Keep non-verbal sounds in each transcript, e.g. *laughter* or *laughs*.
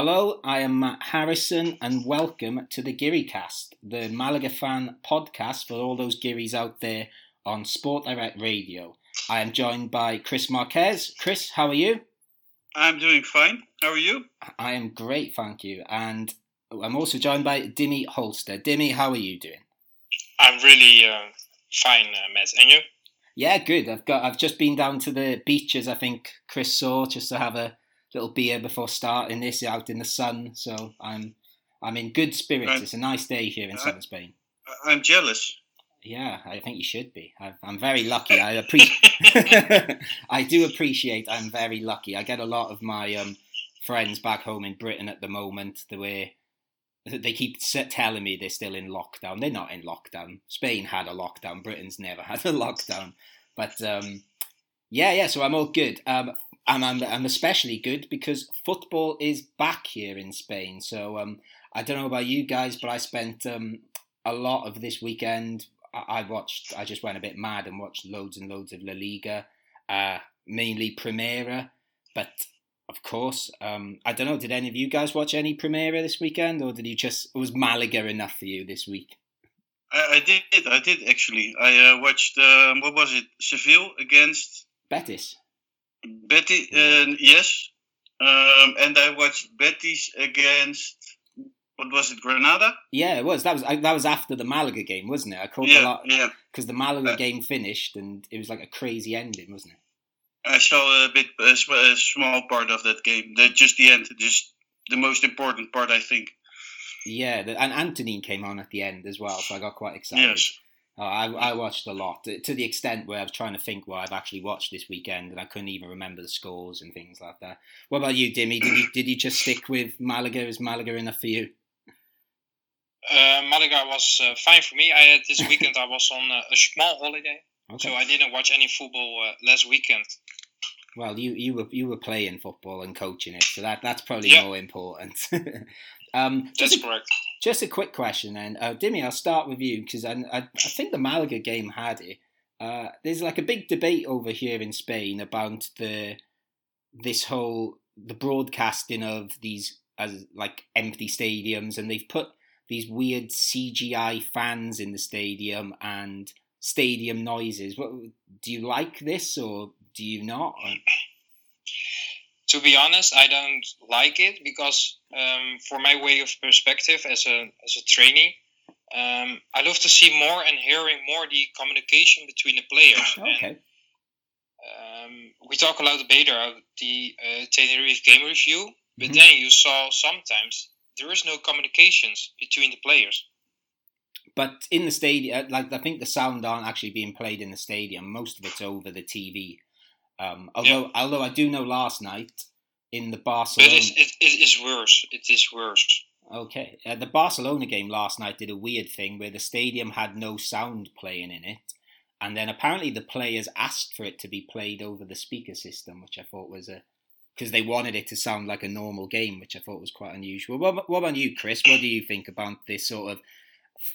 Hello, I am Matt Harrison, and welcome to the Cast, the Malaga fan podcast for all those Gearys out there on Sport Direct Radio. I am joined by Chris Marquez. Chris, how are you? I'm doing fine. How are you? I am great, thank you. And I'm also joined by Dimmy Holster. Dimmy, how are you doing? I'm really uh, fine, uh, Matt. And you? Yeah, good. I've got. I've just been down to the beaches. I think Chris saw just to have a little beer before starting this out in the sun. So I'm I'm in good spirits. It's a nice day here in southern Spain. I'm jealous. Yeah, I think you should be. I, am very lucky. I appreciate. *laughs* I do appreciate. I'm very lucky. I get a lot of my um, friends back home in Britain at the moment. The way they keep telling me they're still in lockdown. They're not in lockdown. Spain had a lockdown. Britain's never had a *laughs* lockdown. But um, yeah, yeah. So I'm all good. Um, and I'm, I'm especially good because football is back here in Spain. So um, I don't know about you guys, but I spent um, a lot of this weekend. I, watched. I just went a bit mad and watched loads and loads of La Liga, uh, mainly Primera. But of course, um, I don't know. Did any of you guys watch any Primera this weekend, or did you just was Malaga enough for you this week? I, I did. I did actually. I uh, watched. Um, what was it? Seville against Betis. Betis, uh, yes. Um, and I watched Betis against what was it, Granada? Yeah, it was. That was that was after the Malaga game, wasn't it? I caught yeah, a lot yeah. because the Malaga uh, game finished and it was like a crazy ending, wasn't it? I saw a bit a, a small part of that game. The, just the end, just the most important part, I think. Yeah, the, and Antoñín came on at the end as well, so I got quite excited. Yes. Oh, I, I watched a lot to the extent where I was trying to think what I've actually watched this weekend, and I couldn't even remember the scores and things like that. What about you, Dimmy? Did you did you just stick with Malaga? Is Malaga enough for you? Uh, Malaga was uh, fine for me. I had this *laughs* weekend. I was on a, a small holiday, okay. so I didn't watch any football uh, last weekend. Well, you you were you were playing football and coaching it, so that that's probably yeah. more important. *laughs* um, that's a, correct. Just a quick question then, uh, Dimmy. I'll start with you because I, I, I think the Malaga game had it. Uh, there's like a big debate over here in Spain about the this whole the broadcasting of these as like empty stadiums, and they've put these weird CGI fans in the stadium and stadium noises. What do you like this or do you not? To be honest, I don't like it because um, for my way of perspective as a as a trainee, um, I love to see more and hearing more the communication between the players. Okay. And, um, we talk a lot about the uh, Tenerife game review, but mm-hmm. then you saw sometimes there is no communications between the players. But in the stadium, uh, like I think the sound aren't actually being played in the stadium. Most of it's over the TV. Um, although, yeah. although I do know last night in the Barcelona, it is, it, it is worse. It is worse. Okay, uh, the Barcelona game last night did a weird thing where the stadium had no sound playing in it, and then apparently the players asked for it to be played over the speaker system, which I thought was a because they wanted it to sound like a normal game, which I thought was quite unusual. What, what about you, Chris? What do you think about this sort of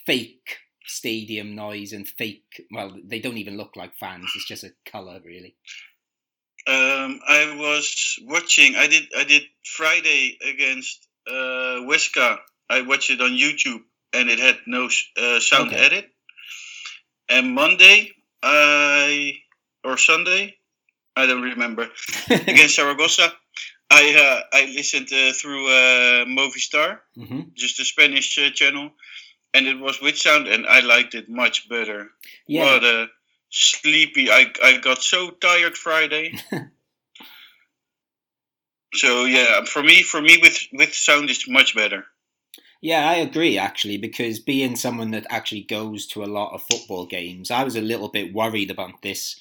fake stadium noise and fake? Well, they don't even look like fans; it's just a color, really. Um, I was watching. I did. I did Friday against uh, Huesca. I watched it on YouTube, and it had no uh, sound okay. edit. And Monday, I or Sunday, I don't remember *laughs* against Zaragoza. I uh, I listened uh, through uh, Movistar, mm-hmm. just the Spanish uh, channel, and it was with sound, and I liked it much better. Yeah. What a sleepy. I I got so tired Friday. *laughs* so yeah, for me, for me with with sound is much better. Yeah, I agree actually because being someone that actually goes to a lot of football games, I was a little bit worried about this.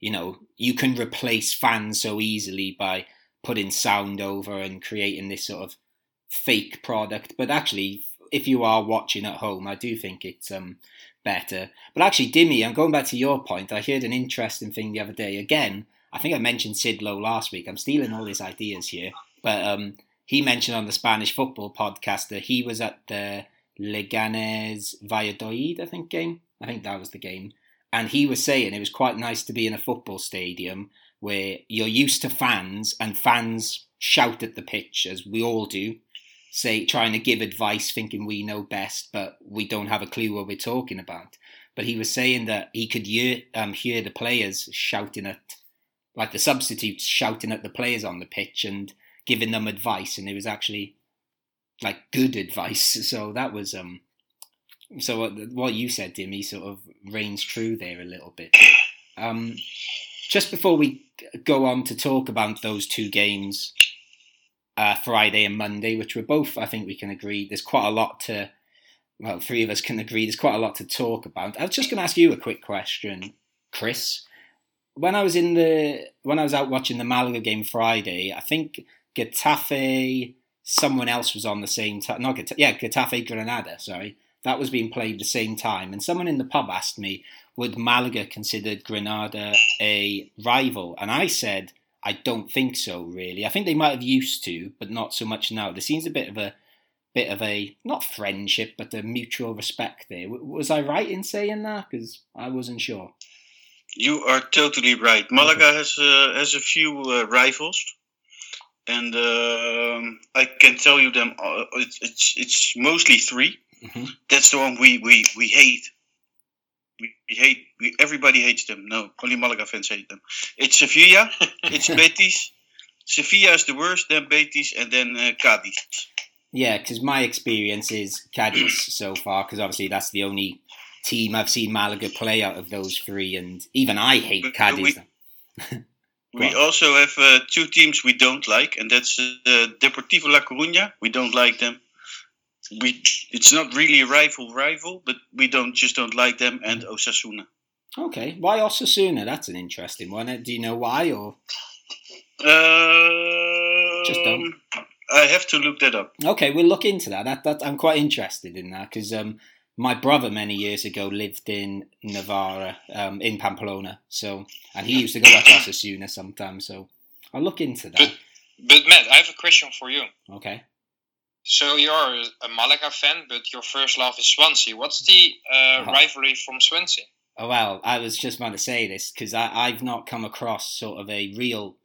You know, you can replace fans so easily by putting sound over and creating this sort of fake product, but actually if you are watching at home, I do think it's um better. But actually, Dimmy, I'm going back to your point. I heard an interesting thing the other day. Again, I think I mentioned Sid Lowe last week. I'm stealing all his ideas here. But um, he mentioned on the Spanish football podcast that he was at the Leganes Valladolid, I think, game. I think that was the game. And he was saying it was quite nice to be in a football stadium where you're used to fans and fans shout at the pitch as we all do, say trying to give advice, thinking we know best, but we don't have a clue what we're talking about. But he was saying that he could hear um, hear the players shouting at, like the substitutes shouting at the players on the pitch and giving them advice, and it was actually like good *laughs* advice. So that was um. So what, what you said, Dimmy, sort of reigns true there a little bit. Um, just before we go on to talk about those two games, uh, Friday and Monday, which we're both, I think we can agree, there's quite a lot to, well, three of us can agree, there's quite a lot to talk about. I was just going to ask you a quick question, Chris. When I was in the, when I was out watching the Malaga game Friday, I think Getafe, someone else was on the same time, not Getafe, yeah, Getafe Granada, sorry. That was being played the same time. And someone in the pub asked me, would Malaga consider Granada a rival? And I said, I don't think so, really. I think they might have used to, but not so much now. There seems a bit of a bit of a not friendship, but a mutual respect there. Was I right in saying that? Because I wasn't sure. You are totally right. Malaga has uh, has a few uh, rivals, and uh, I can tell you them. Uh, it's, it's it's mostly 3 mm-hmm. That's the one we we we hate we, hate we, everybody hates them. No, only Malaga fans hate them. It's Sevilla, *laughs* it's Betis. Sevilla is the worst, then Betis, and then uh, Cadiz. Yeah, because my experience is Cadiz *clears throat* so far, because obviously that's the only team I've seen Malaga play out of those three, and even I hate but, Cadiz. We, *laughs* we also have uh, two teams we don't like, and that's uh, Deportivo La Coruña. We don't like them we it's not really a rival rival, but we don't just don't like them and Osasuna. Okay, why Osasuna? That's an interesting one. Uh, do you know why or? Uh, just don't. I have to look that up. Okay, we'll look into that. That, that I'm quite interested in that because um, my brother many years ago lived in Navarra, um, in Pamplona. So, and he used to go to Osasuna sometimes. So, I'll look into that. But, but Matt, I have a question for you. Okay. So you're a Malaga fan, but your first love is Swansea. What's the uh, uh-huh. rivalry from Swansea? Oh, well, I was just about to say this because I've not come across sort of a real,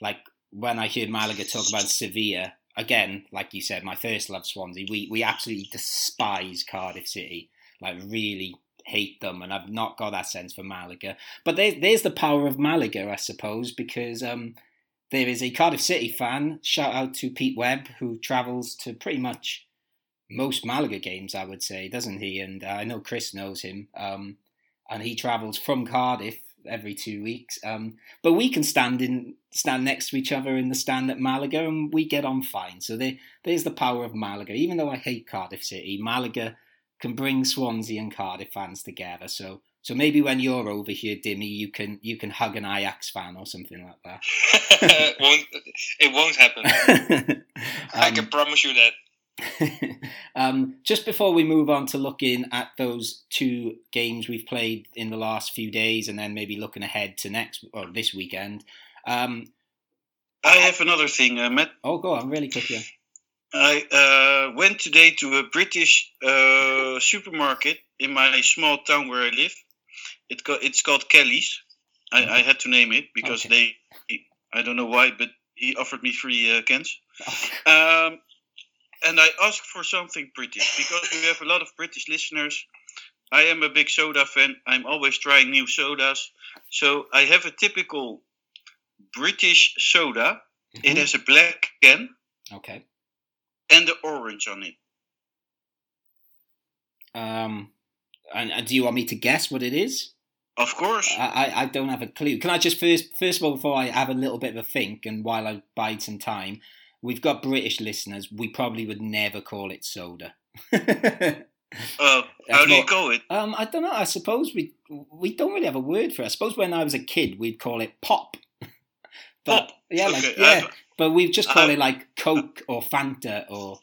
like when I hear Malaga talk about Sevilla, again, like you said, my first love Swansea. We we absolutely despise Cardiff City, like really hate them, and I've not got that sense for Malaga. But there's there's the power of Malaga, I suppose, because um, there is a Cardiff City fan. Shout out to Pete Webb, who travels to pretty much most Malaga games, I would say, doesn't he? And uh, I know Chris knows him. Um, and he travels from Cardiff every two weeks. Um, but we can stand in stand next to each other in the stand at Malaga, and we get on fine. So there, there's the power of Malaga. Even though I hate Cardiff City, Malaga can bring Swansea and Cardiff fans together. So so maybe when you're over here, Dimmy, you can you can hug an Ajax fan or something like that. it, *laughs* won't, it won't happen. um, *laughs* I can promise you that. *laughs* um, just before we move on to looking at those two games we've played in the last few days, and then maybe looking ahead to next or this weekend. Um, I have another thing, uh, Matt. Oh, go on, really quickly. I uh, went today to a British uh, supermarket in my small town where I live, it co- it's called Kelly's. I, I had to name it because okay. they, I don't know why, but he offered me free uh, cans. um, and I asked for something British because we have a lot of British listeners. I am a big soda fan. I'm always trying new sodas. So I have a typical British soda. Mm-hmm. It has a black can. Okay. And the orange on it. Um, and, and do you want me to guess what it is? Of course. I, I don't have a clue. Can I just first first of all before I have a little bit of a think and while I bide some time, we've got British listeners. We probably would never call it soda. *laughs* uh, how do you call it? Um, I don't know. I suppose we we don't really have a word for it. I suppose when I was a kid, we'd call it pop. *laughs* but, pop. Yeah, like okay. yeah. but we just call it like Coke or Fanta or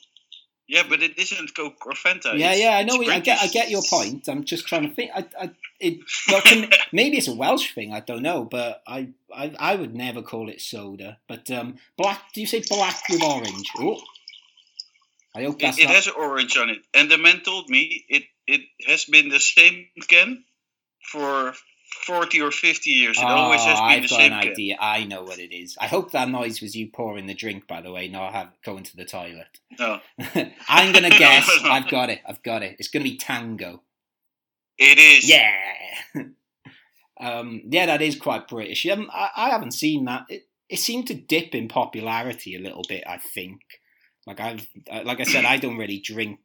yeah, but it isn't Coke or Fanta. Yeah, yeah, I know. I get, I get your point. I'm just trying to think. I, I, it, well, can, *laughs* maybe it's a Welsh thing. I don't know, but I, I, I would never call it soda. But um, black. Do you say black with orange? Oh, I hope that's. It, it has orange on it, and the man told me it, it has been the same can for 40 or 50 years. It oh, always has been I've the got same an idea. I know what it is. I hope that noise was you pouring the drink, by the way, not have going to the toilet. No. *laughs* I'm going *laughs* to guess. no, no. I've got it. I've got it. It's going to be tango. It is. Yeah. *laughs* um, yeah, that is quite British. Um, I, I haven't seen that. It, it seemed to dip in popularity a little bit, I think. Like I've, uh, like I said, I don't really drink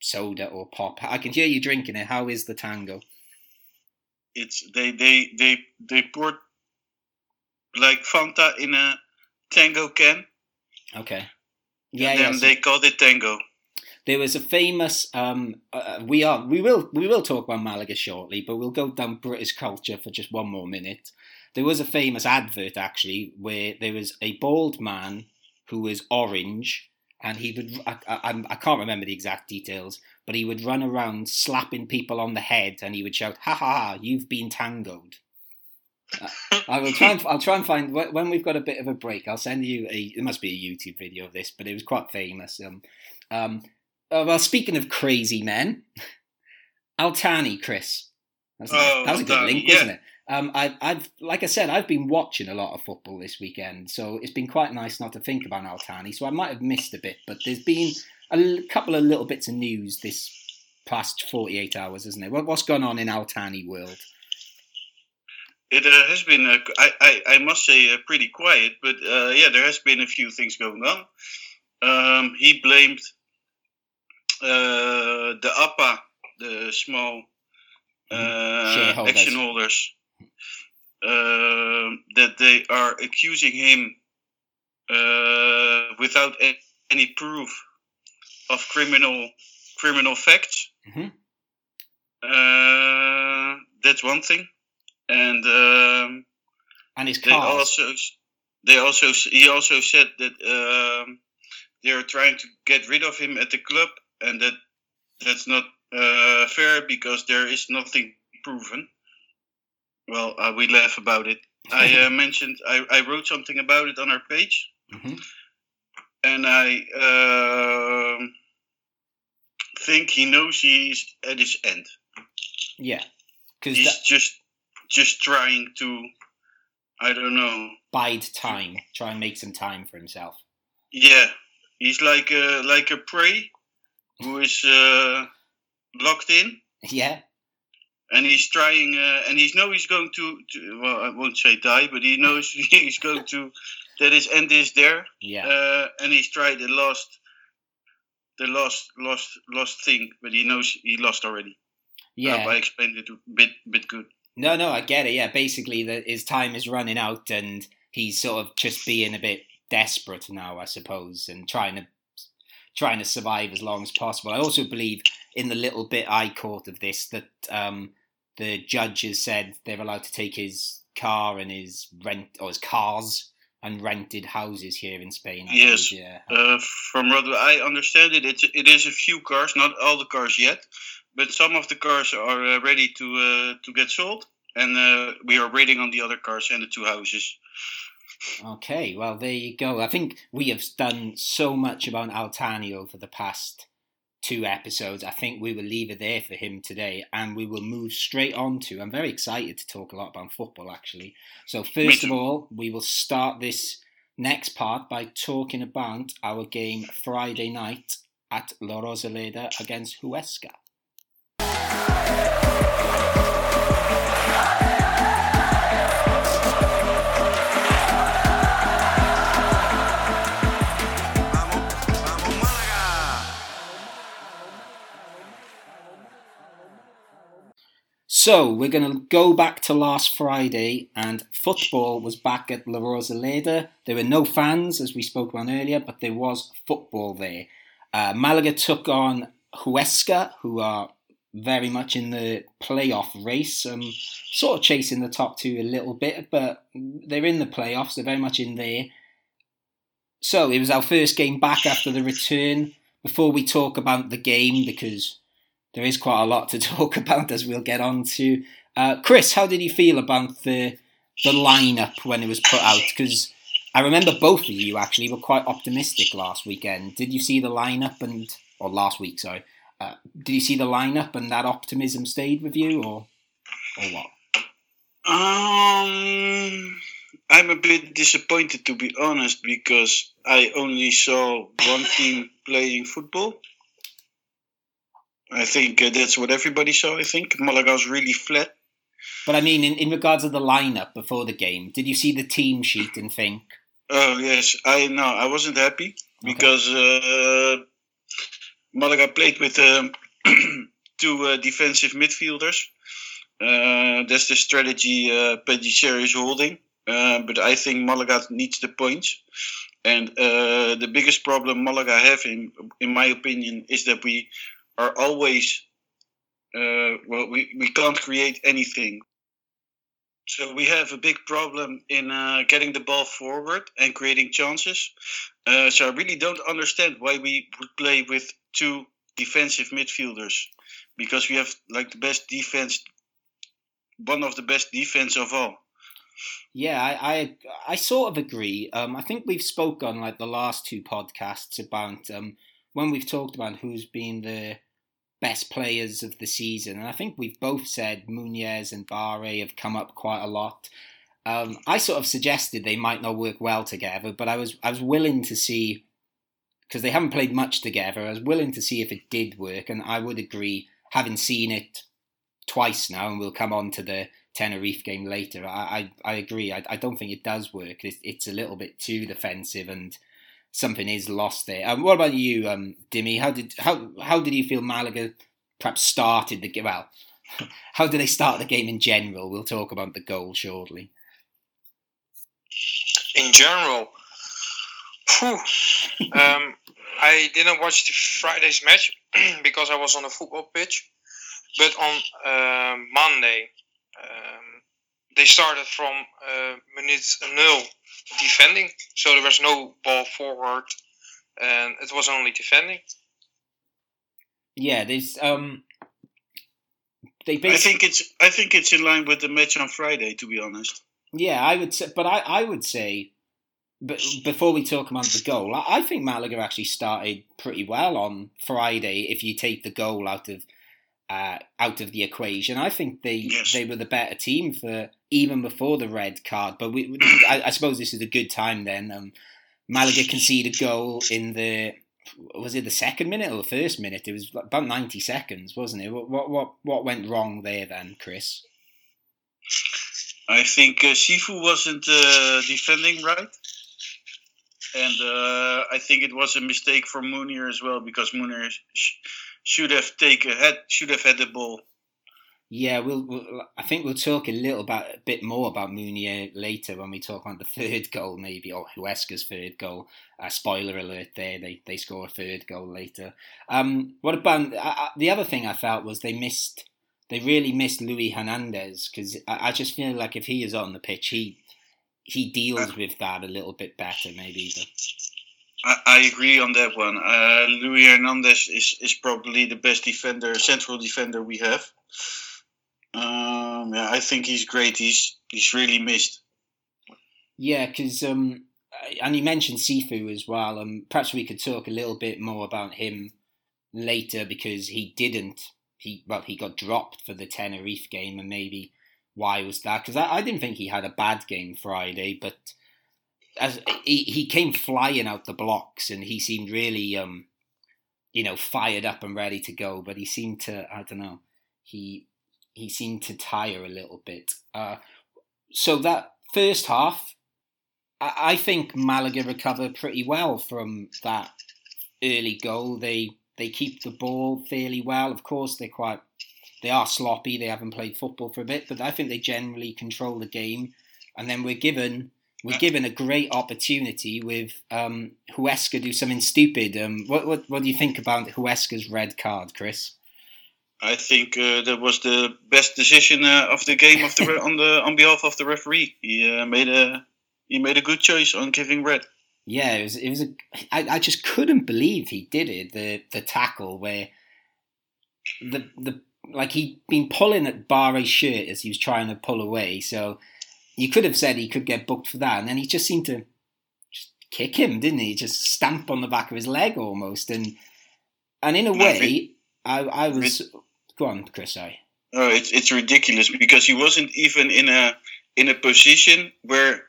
soda or pop. I can hear you drinking it. How is the tango? It's they they they they poured like Fanta in a tango can. Okay. Yeah, and then yeah, they called it tango. There was a famous. Um, uh, we are. We will. We will talk about Malaga shortly, but we'll go down British culture for just one more minute. There was a famous advert actually where there was a bald man who was orange, and he would. I, I, I can't remember the exact details, but he would run around slapping people on the head, and he would shout, "Ha ha ha! You've been tangoed." I will try and I'll try and find when we've got a bit of a break. I'll send you a. It must be a YouTube video of this, but it was quite famous. Um, um, uh, well, speaking of crazy men, Al-Thani Chris. That's oh, that was a good link, yeah. wasn't it? Um, I, I've, like I said, I've been watching a lot of football this weekend, so it's been quite nice not to think about Al-Thani. So I might have missed a bit, but there's been a couple of little bits of news this past 48 hours, isn't it? What's gone on in Al-Thani world? It uh, has been, uh, I, I, I, must say, uh, pretty quiet, but uh, yeah, there has been a few things going on. Um, he blamed uh, the APA, the small uh, action holders, that they are accusing him uh, without any proof of criminal criminal facts. Mm-hmm. Uh, that's one thing, and um, and his they also they also he also said that um, they are trying to get rid of him at the club and that that's not uh, fair because there is nothing proven. Well, uh, we laugh about it. I uh, *laughs* mentioned I, I wrote something about it on our page, mm-hmm. and I um, think he knows he's at his end. Yeah, because he's that... just just trying to, I don't know, bide time, try and make some time for himself. Yeah, he's like a like a prey who is uh, locked in. *laughs* Yeah. And he's trying, uh, and he knows he's going to, to, well, I won't say die, but he knows *laughs* he's going to, that his end is there. Yeah. Uh, and he's tried the last, the last, lost, lost thing, but he knows he lost already. Yeah. I explained it a bit, bit good. No, no, I get it. Yeah, basically, that his time is running out, and he's sort of just being a bit desperate now, I suppose, and trying to trying to survive as long as possible. I also believe in the little bit I caught of this that um, the judges said they're allowed to take his car and his rent or his cars and rented houses here in Spain. I yes, yeah. Uh, from what I understand it, it's, it is a few cars, not all the cars yet, but some of the cars are uh, ready to uh, to get sold, and uh, we are waiting on the other cars and the two houses. Okay, well, there you go. I think we have done so much about Al-Thani over the past two episodes. I think we will leave it there for him today and we will move straight on to. I'm very excited to talk a lot about football, actually. So, first of all, we will start this next part by talking about our game Friday night at La Rosaleda against Huesca. So we're going to go back to last Friday, and football was back at La Rosaleda. There were no fans, as we spoke about earlier, but there was football there. Uh, Malaga took on Huesca, who are very much in the playoff race, um, sort of chasing the top two a little bit, but they're in the playoffs. They're very much in there. So it was our first game back after the return. Before we talk about the game, because there is quite a lot to *laughs* talk about as we'll get on to. Uh, Chris, how did you feel about the the lineup when it was put out? Because I remember both of you actually were quite optimistic last weekend. Did you see the lineup and or last week? Sorry, uh, did you see the lineup and that optimism stayed with you, or or what? Um, I'm a bit disappointed to be honest because I only saw one team playing football. I think uh, that's what everybody saw. I think Malaga was really flat. But I mean, in, in regards to the lineup before the game, did you see the team sheet and think? Oh yes, I know. I wasn't happy okay. because uh, Malaga played with um, *clears throat* two uh, defensive midfielders. Uh, that's the strategy uh, is holding. Uh, but I think Malaga needs the points. And uh, the biggest problem Malaga have, in, in my opinion, is that we are always, uh, well, we, we can't create anything. So we have a big problem in uh, getting the ball forward and creating chances. Uh, so I really don't understand why we would play with two defensive midfielders because we have like the best defense, one of the best defense of all. Yeah, I, I, I sort of agree. Um, I think we've spoke on like the last two podcasts about um, when we've talked about who's been the best players of the season, and I think we've both said Muñoz and Bare have come up quite a lot. Um, I sort of suggested they might not work well together, but I was I was willing to see because they haven't played much together. I was willing to see if it did work, and I would agree, having seen it twice now, and we'll come on to the Tenerife game later. I I, I agree. I, I don't think it does work. It's, it's a little bit too defensive, and something is lost there. Um, what about you, um, Dimmy? How did how how did you feel Malaga perhaps started the game? Well, *laughs* how did they start the game in general? We'll talk about the goal shortly. In general, *laughs* um, I didn't watch the Friday's match *clears throat* because I was on a football pitch. But on uh, Monday, um, they started from uh, minute nil defending, so there was no ball forward, and it was only defending. Yeah, there's um, they. Basically... I think it's I think it's in line with the match on Friday, to be honest. Yeah, I would say, but I, I would say, but before we talk about the goal, I, I think Malaga actually started pretty well on Friday. If you take the goal out of uh, out of the equation. I think they yes. they were the better team for even before the red card. But we, I, I, suppose this is a good time then. Um, Malaga conceded a goal in the was it the second minute or the first minute? It was about ninety seconds, wasn't it? What what what went wrong there then, Chris? I think uh, Cifu wasn't uh, defending right. And uh, I think it was a mistake for Munir as well because Munir should have taken had should have had the ball. Yeah, we'll, we'll, I think we'll talk a little about a bit more about Munir later when we talk about the third goal, maybe or Huesca's third goal. Uh, spoiler alert! There, they they score a third goal later. Um, what about uh, the other thing I felt was they missed. They really missed Luis Hernandez because I, I, just feel like if he is on the pitch, he he deals uh, with that a little bit better, maybe. But I, I agree on that one. Uh, Luis Hernandez is, is probably the best defender, central defender we have. Um, yeah, I think he's great. He's he's really missed. Yeah, because um, and you mentioned Cifu as well. Um, perhaps we could talk a little bit more about him later because he didn't. He well, he got dropped for the Tenerife game, and maybe why was that? Because I, I didn't think he had a bad game Friday, but as he, he came flying out the blocks and he seemed really um you know fired up and ready to go but he seemed to i don't know he he seemed to tire a little bit. Uh so that first half i, I think malaga recovered pretty well from that early goal. They they keep the ball fairly well. Of course they're quite they are sloppy. They haven't played football for a bit but i think they generally control the game. And then we're given we're given a great opportunity with um, Huesca do something stupid. Um, what, what what do you think about Huesca's red card, Chris? I think uh, that was the best decision uh, of the game of the *laughs* on the on behalf of the referee. He uh, made a he made a good choice on giving red. Yeah, it was it was a. I, I just couldn't believe he did it. The the tackle where the the like he'd been pulling at Bare's shirt as he was trying to pull away. So you could have said he could get booked for that, and then he just seemed to just kick him, didn't he? Just stamp on the back of his leg almost, and and in a way, I I was go on, Chris. Sorry. Oh, it's it's ridiculous because he wasn't even in a in a position where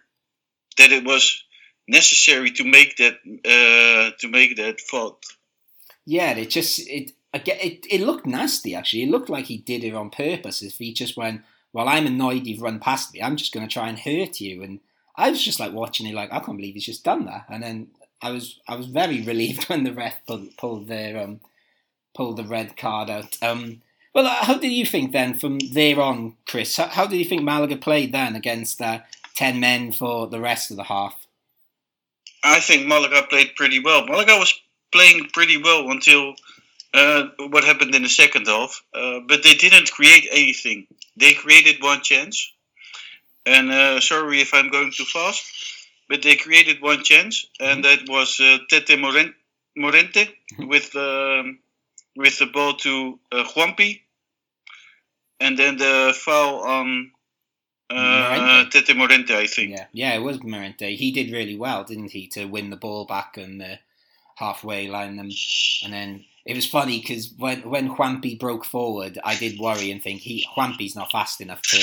that it was necessary to make that uh, to make that fault. Yeah, it just it again it, it looked nasty actually. It looked like he did it on purpose. If he just went, well, I'm annoyed you've run past me. I'm just going to try and hurt you. And I was just like watching it, like I can't believe he's just done that. And then I was I was very *laughs* relieved when the ref pulled, pulled um pulled the red card out. Um, well, uh, how did you think then from there on, Chris? How, how did you think Malaga played then against uh, 10 men for the rest of the half? I think Malaga played pretty well. Malaga was playing pretty well until uh, what happened in the second half, uh, but they didn't create anything. They created one chance, and uh, sorry if I'm going too fast, but they created one chance, and mm-hmm. that was uh, Tete Morente, Morente mm-hmm. with um, with the ball to uh, Juanpi, and then the foul on uh, Tete Morente, I think. Yeah, yeah, it was Morente. He did really well, didn't he, to win the ball back and the halfway line, and and then it was funny because when when Juanpi broke forward, I did worry and think he Juanpi's not fast enough to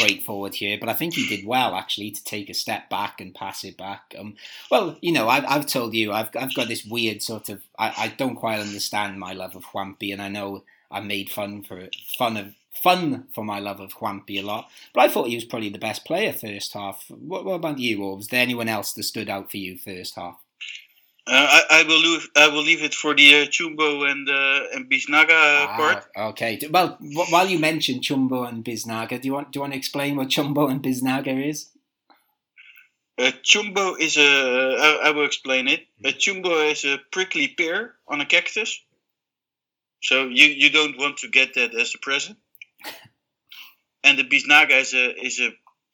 break forward here, but I think he did well actually to take a step back and pass it back. Um, well, you know, I've, I've told you I've I've got this weird sort of I, I don't quite understand my love of Juanpi, and I know I made fun for fun of fun for my love of Juanpi a lot, but I thought he was probably the best player first half. What, what about you, or was there anyone else that stood out for you first half? Uh, I, I, will leave. I will leave it for the uh, Chumbo and uh, and Biznaga ah, part. Okay. Well, while you mentioned Chumbo and Biznaga, do you want do you want to explain what Chumbo and Biznaga is? Uh, Chumbo is a. I, I will explain it. A Chumbo is a prickly pear on a cactus. So you, you don't want to get that as a present. *laughs* and the Biznaga is a is a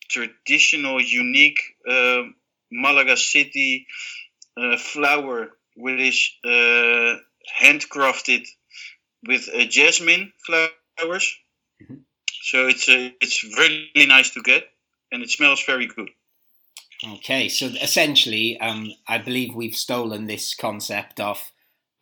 traditional, unique uh, Malaga city uh, flower which is uh, handcrafted with uh, jasmine flowers. Mm-hmm. So it's uh, it's really nice to get, and it smells very good. Okay, so essentially, um, I believe we've stolen this concept off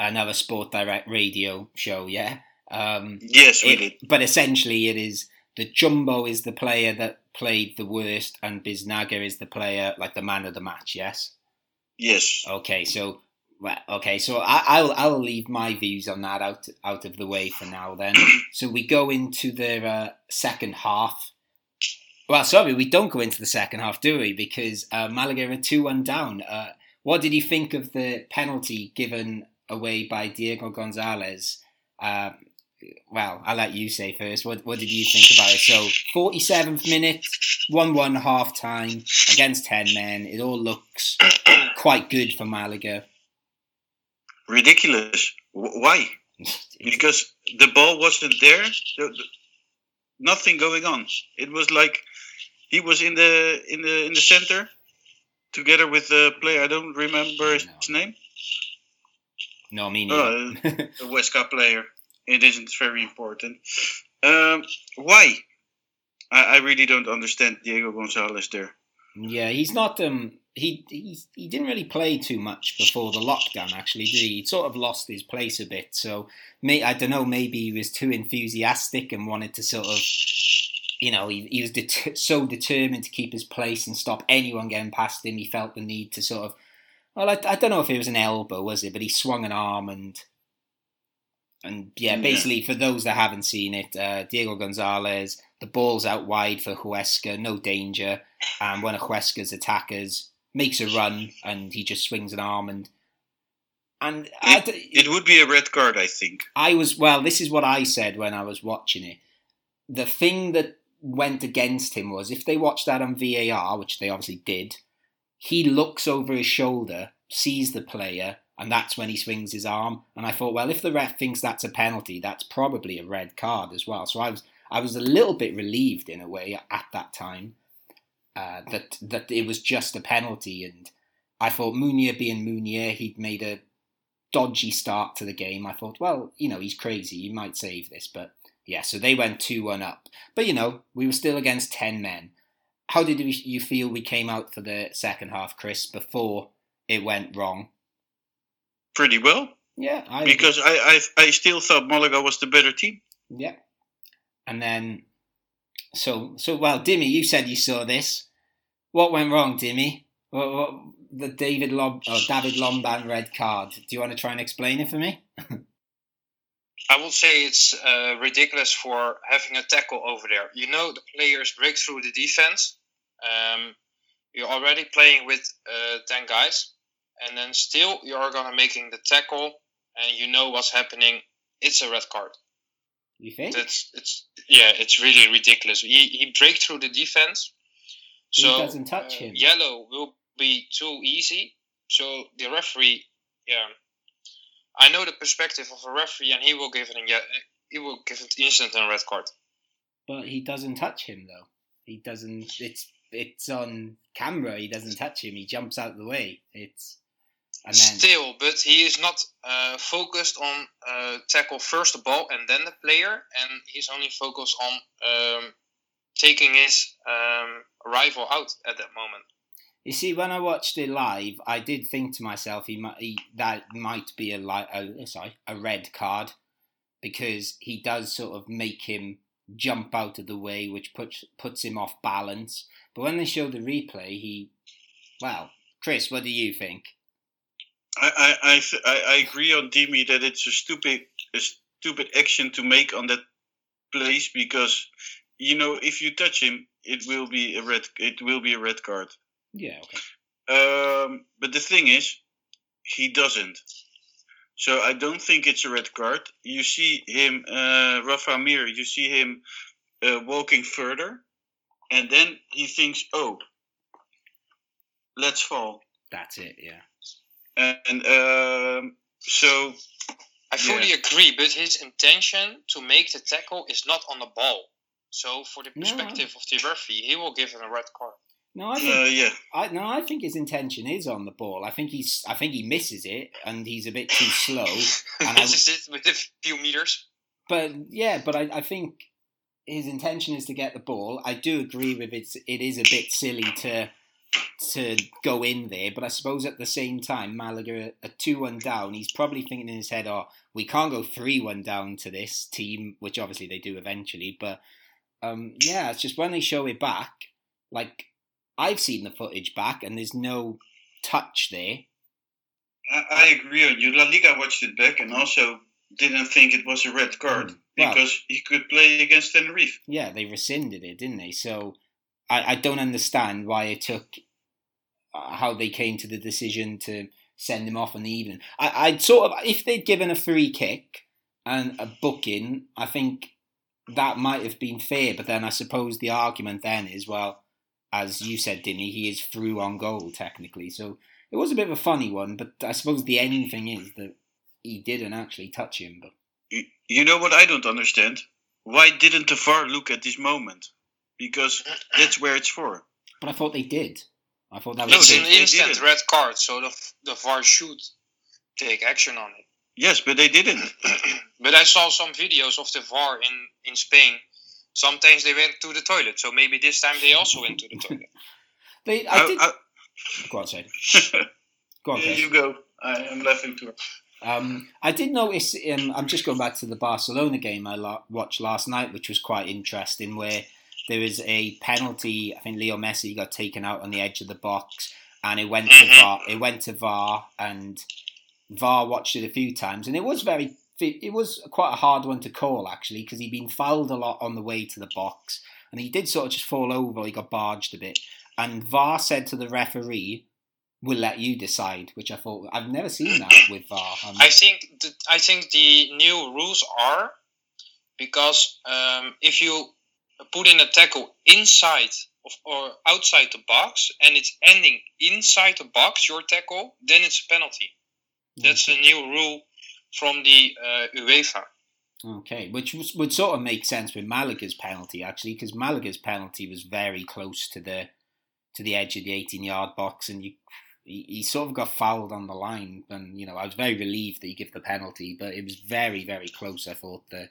another Sport Direct radio show. Yeah. Um, yes, we it, did. But essentially, it is the Chumbo is the player that played the worst, and Biznaga is the player like the man of the match. Yes. Yes. Okay, so well, okay, so I, will I'll leave my views on that out out of the way for now. Then, *clears throat* so we go into the uh, second half. Well, sorry, we don't go into the second half, do we? Because uh, Malaga are two one down. Uh, what did you think of the penalty given away by Diego Gonzalez? Uh, well, I'll let you say first. What what did you think about it? So, forty seventh minute, one one half time against ten men. It all looks quite good for Malaga. Ridiculous. Why? *laughs* because the ball wasn't there. Nothing going on. It was like he was in the in the in the center together with the player. I don't remember his no. name. No, me oh, neither. Uh, a Huesca player. It isn't very important. Um, why? I, I really don't understand Diego Gonzalez there. Yeah, he's not. Um, he he he didn't really play too much before the lockdown. Actually, did he? He sort of lost his place a bit. So, may I don't know. Maybe he was too enthusiastic and wanted to sort of, you know, he, he was det- so determined to keep his place and stop anyone getting past him. He felt the need to sort of. Well, I, I don't know if it was an elbow, was it? But he swung an arm and and yeah, basically for those that haven't seen it, uh, Diego Gonzalez, the ball's out wide for Huesca, no danger. And one of Huesca's attackers makes a run, and he just swings an arm and and it, it would be a red card, I think. I was well. This is what I said when I was watching it. The thing that went against him was if they watched that on VAR, which they obviously did, he looks over his shoulder, sees the player, and that's when he swings his arm. And I thought, well, if the ref thinks that's a penalty, that's probably a red card as well. So I was I was a little bit relieved in a way at that time uh, that that it was just a penalty. And I thought Munir being Munir, he'd made a dodgy start to the game. I thought, well, you know, he's crazy. He might save this, but yeah. So they went two one up. But you know, we were still against ten men. How did you feel we came out for the second half, Chris? Before it went wrong pretty well. Yeah, I because I, I I still thought Malaga was the better team. Yeah, and then so so well, Dimmy, you said you saw this. What went wrong, Dimmy? What, what, the David Lob or David Lomban red card. Do you want to try and explain it for me? *laughs* I will say it's uh, ridiculous for having a tackle over there. You know, the players break through the defense. Um, you're already playing with uh, 10 guys, and then still you're going to making the tackle, and you know what's happening. It's a red card. You think? That's it's yeah, it's really ridiculous. He he break through the defense, so he doesn't touch uh, him. Yellow will be too easy. So the referee, yeah, I know the perspective of a referee, and he will give it a he will give it instant a red card. But he doesn't touch him though. He doesn't. It's it's on camera. He doesn't touch him. He jumps out of the way. It's and then, still, but he is not uh, focused on uh, tackle first the ball and then the player, and he's only focused on um, taking his um, rival out at that moment. You see, when I watched it live, I did think to myself, he might he, that might be a, a sorry a red card because he does sort of make him jump out of the way, which puts puts him off balance. But when they show the replay, he well, Chris, what do you think? I I I, I agree on Dimi that it's a stupid a stupid action to make on that place because you know if you touch him, it will be a red it will be a red card. Yeah. Okay. Um, but the thing is, he doesn't. So I don't think it's a red card. You see him, uh, Rafa Mir, you see him uh, walking further, and then he thinks, "Oh, let's fall." That's it. Yeah. And um, so. I fully yeah. agree, but his intention to make the tackle is not on the ball. So, for the perspective no. of the referee, he will give him a red card. No, I think, uh, yeah. I, no, I think his intention is on the ball. I think he's, I think he misses it, and he's a bit too slow. *laughs* and misses it with a few meters. But yeah, but I, I think his intention is to get the ball. I do agree with it. It is a bit silly to to go in there, but I suppose at the same time, Malaga a two one down. He's probably thinking in his head, "Oh, we can't go three one down to this team," which obviously they do eventually. But um, yeah, it's just when they show it back, like I've seen the footage back, and there's no touch there. I, I agree on you. La Liga watched it back and also didn't think it was a red card mm. well, because he could play against Tenerife. Yeah, they rescinded it, didn't they? So I, I don't understand why it took how they came to the decision to send him off in the evening. I, I'd sort of if they'd given a free kick and a booking, I think that might have been fair. But then I suppose the argument then is well as you said, Dinny, he is through on goal technically. So it was a bit of a funny one, but I suppose the end thing is that he didn't actually touch him. But you know what I don't understand? Why didn't the VAR look at this moment? Because that's where it's for. But I thought they did. I thought that was, was an instant red card, so the the VAR should take action on it. Yes, but they didn't. *clears throat* *clears throat* but I saw some videos of the VAR in in Spain sometimes they went to the toilet. So maybe this time they also went to the toilet. *laughs* they, I, I did. I, go on, say. *laughs* go on, you go. I am laughing too. Um, I did notice. Um, I'm just going back to the Barcelona game I la- watched last night, which was quite interesting, where there was a penalty. I think Leo Messi got taken out on the edge of the box, and it went mm-hmm. to VAR. It went to VAR, and VAR watched it a few times, and it was very it was quite a hard one to call actually because he'd been fouled a lot on the way to the box and he did sort of just fall over he got barged a bit and VAR said to the referee we'll let you decide which I thought I've never seen that with VAR um, I think the, I think the new rules are because um, if you put in a tackle inside of, or outside the box and it's ending inside the box your tackle then it's a penalty that's okay. the new rule from the uh, UEFA. Okay, which was, would sort of make sense with Malaga's penalty actually, because Malaga's penalty was very close to the to the edge of the 18 yard box, and you he, he, sort of got fouled on the line. And you know, I was very relieved that he gave the penalty, but it was very very close. I thought the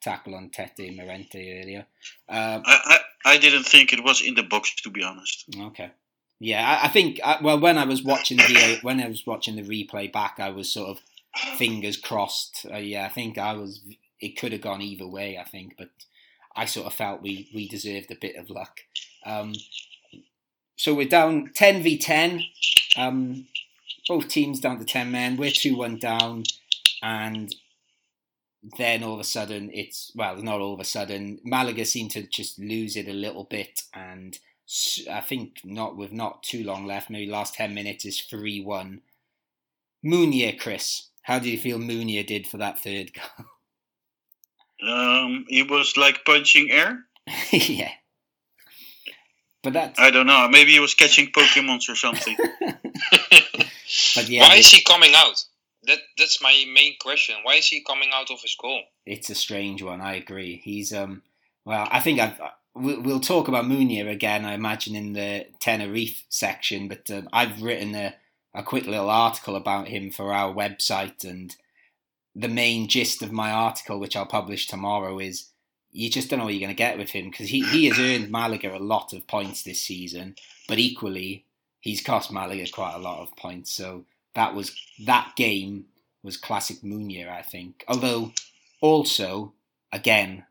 tackle on Tete Morente earlier. Um, I, I, I didn't think it was in the box to be honest. Okay. Yeah, I, I think uh, well when I was watching the when I was watching the replay back, I was sort of fingers crossed. Uh, yeah, I think I was. It could have gone either way. I think, but I sort of felt we we deserved a bit of luck. Um, so we're down ten v ten. Um, both teams down to ten men. We're two one down, and then all of a sudden it's well, not all of a sudden. Malaga seem to just lose it a little bit, and I think not with not too long left. Maybe last ten minutes is three one. Munir, Chris, how did you feel Munir did for that third goal? *laughs* Um, he was like punching air. *laughs* yeah. But that I don't know. Maybe he was catching Pokemons or something. *laughs* but yeah, why is he coming out? That that's my main question. Why is he coming out of his goal? It's a strange one. I agree. He's um. Well, I think I've. We'll, we'll talk about Munir again. I imagine in the Tenerife section, but um, I've written a a quick little article about him for our website, and the main gist of my article, which I'll publish tomorrow, is you just don't know what you're going to get with him because he, he has earned Malaga a lot of points this season, but equally he's cost Malaga quite a lot of points. So that was that game was classic Munir, I think. Although also again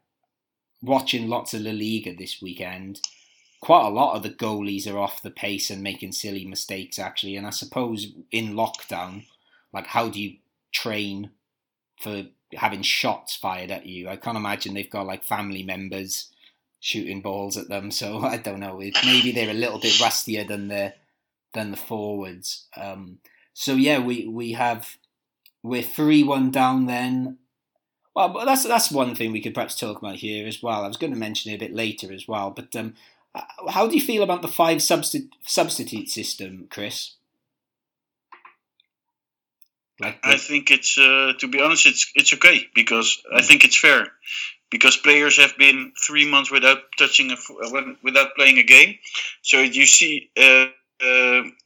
watching lots of La Liga this weekend, quite a lot of the goalies are off the pace and making silly mistakes actually. And I suppose in lockdown, like how do you train for having shots fired at you. I can't imagine they've got like family members shooting balls at them. So *laughs* I don't know. Maybe they're a little bit rustier than the than the forwards. Um, so yeah, we we have we're three one down then. Well, but that's that's one thing we could perhaps talk about here as well. I was going to mention it a bit later as well. But um, how do you feel about the five substitute substitute system, Chris? Like I think it's uh, to be honest, it's it's okay because I think it's fair because players have been three months without touching a without playing a game, so you see uh,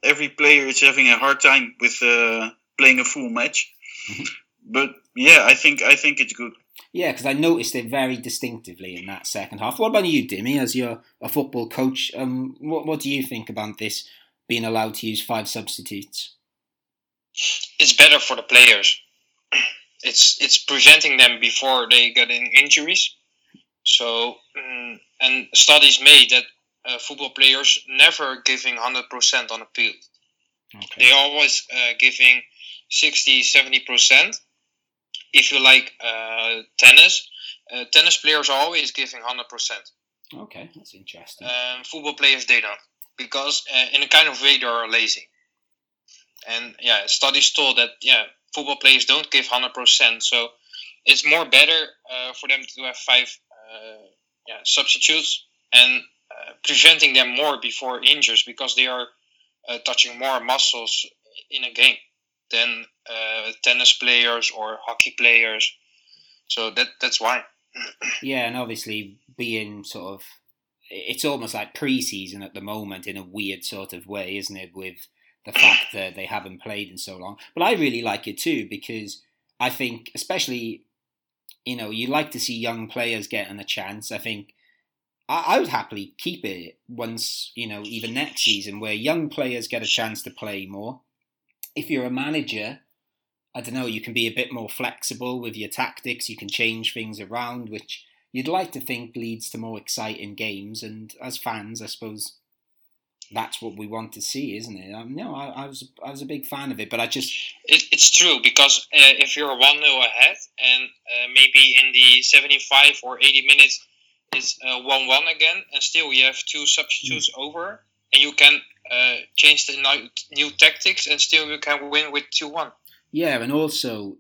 every player is having a hard time with uh, playing a full match. Mm-hmm. but yeah, I think I think it's good. Yeah, because I noticed it very distinctively in that second half. What about you, Dimmy, as you're a football coach? Um, what what do you think about this being allowed to use five substitutes? it's better for the players. It's it's preventing them before they get in injuries. So um, and studies made that uh, football players never giving hundred percent on the field. Okay. They always uh, giving 60 70 percent. If you like uh, tennis, uh, tennis players are always giving hundred percent. Okay, that's interesting. Um, football players they don't because uh, in a kind of way they are lazy. And yeah, studies told that yeah, football players don't give hundred percent. So it's more better uh, for them to have five uh, yeah, substitutes and preventing them more before injuries because they are uh, touching more muscles in a game than uh, tennis players or hockey players. So that that's why. *clears throat* yeah, and obviously being sort of, it's almost like pre-season at the moment in a weird sort of way, isn't it? With the fact *clears throat* that they haven't played in so long. But I really like it too because I think, especially, you know, you like to see young players getting a chance. I think I, I would happily keep it once, you know, even next season where young players get a chance to play more. If you're a manager, I don't know, you can be a bit more flexible with your tactics. You can change things around, which you'd like to think leads to more exciting games. And as fans, I suppose that's what we want to see, isn't it? Um, no, I, I, was I was a big fan of it, but I just it, it's true because uh, if you're one 0 ahead and uh, maybe in the seventy five or eighty minutes it's uh, one one again, and still you have two substitutes mm. over, and you can uh, change the new tactics, and still you can win with two one. Yeah, and also.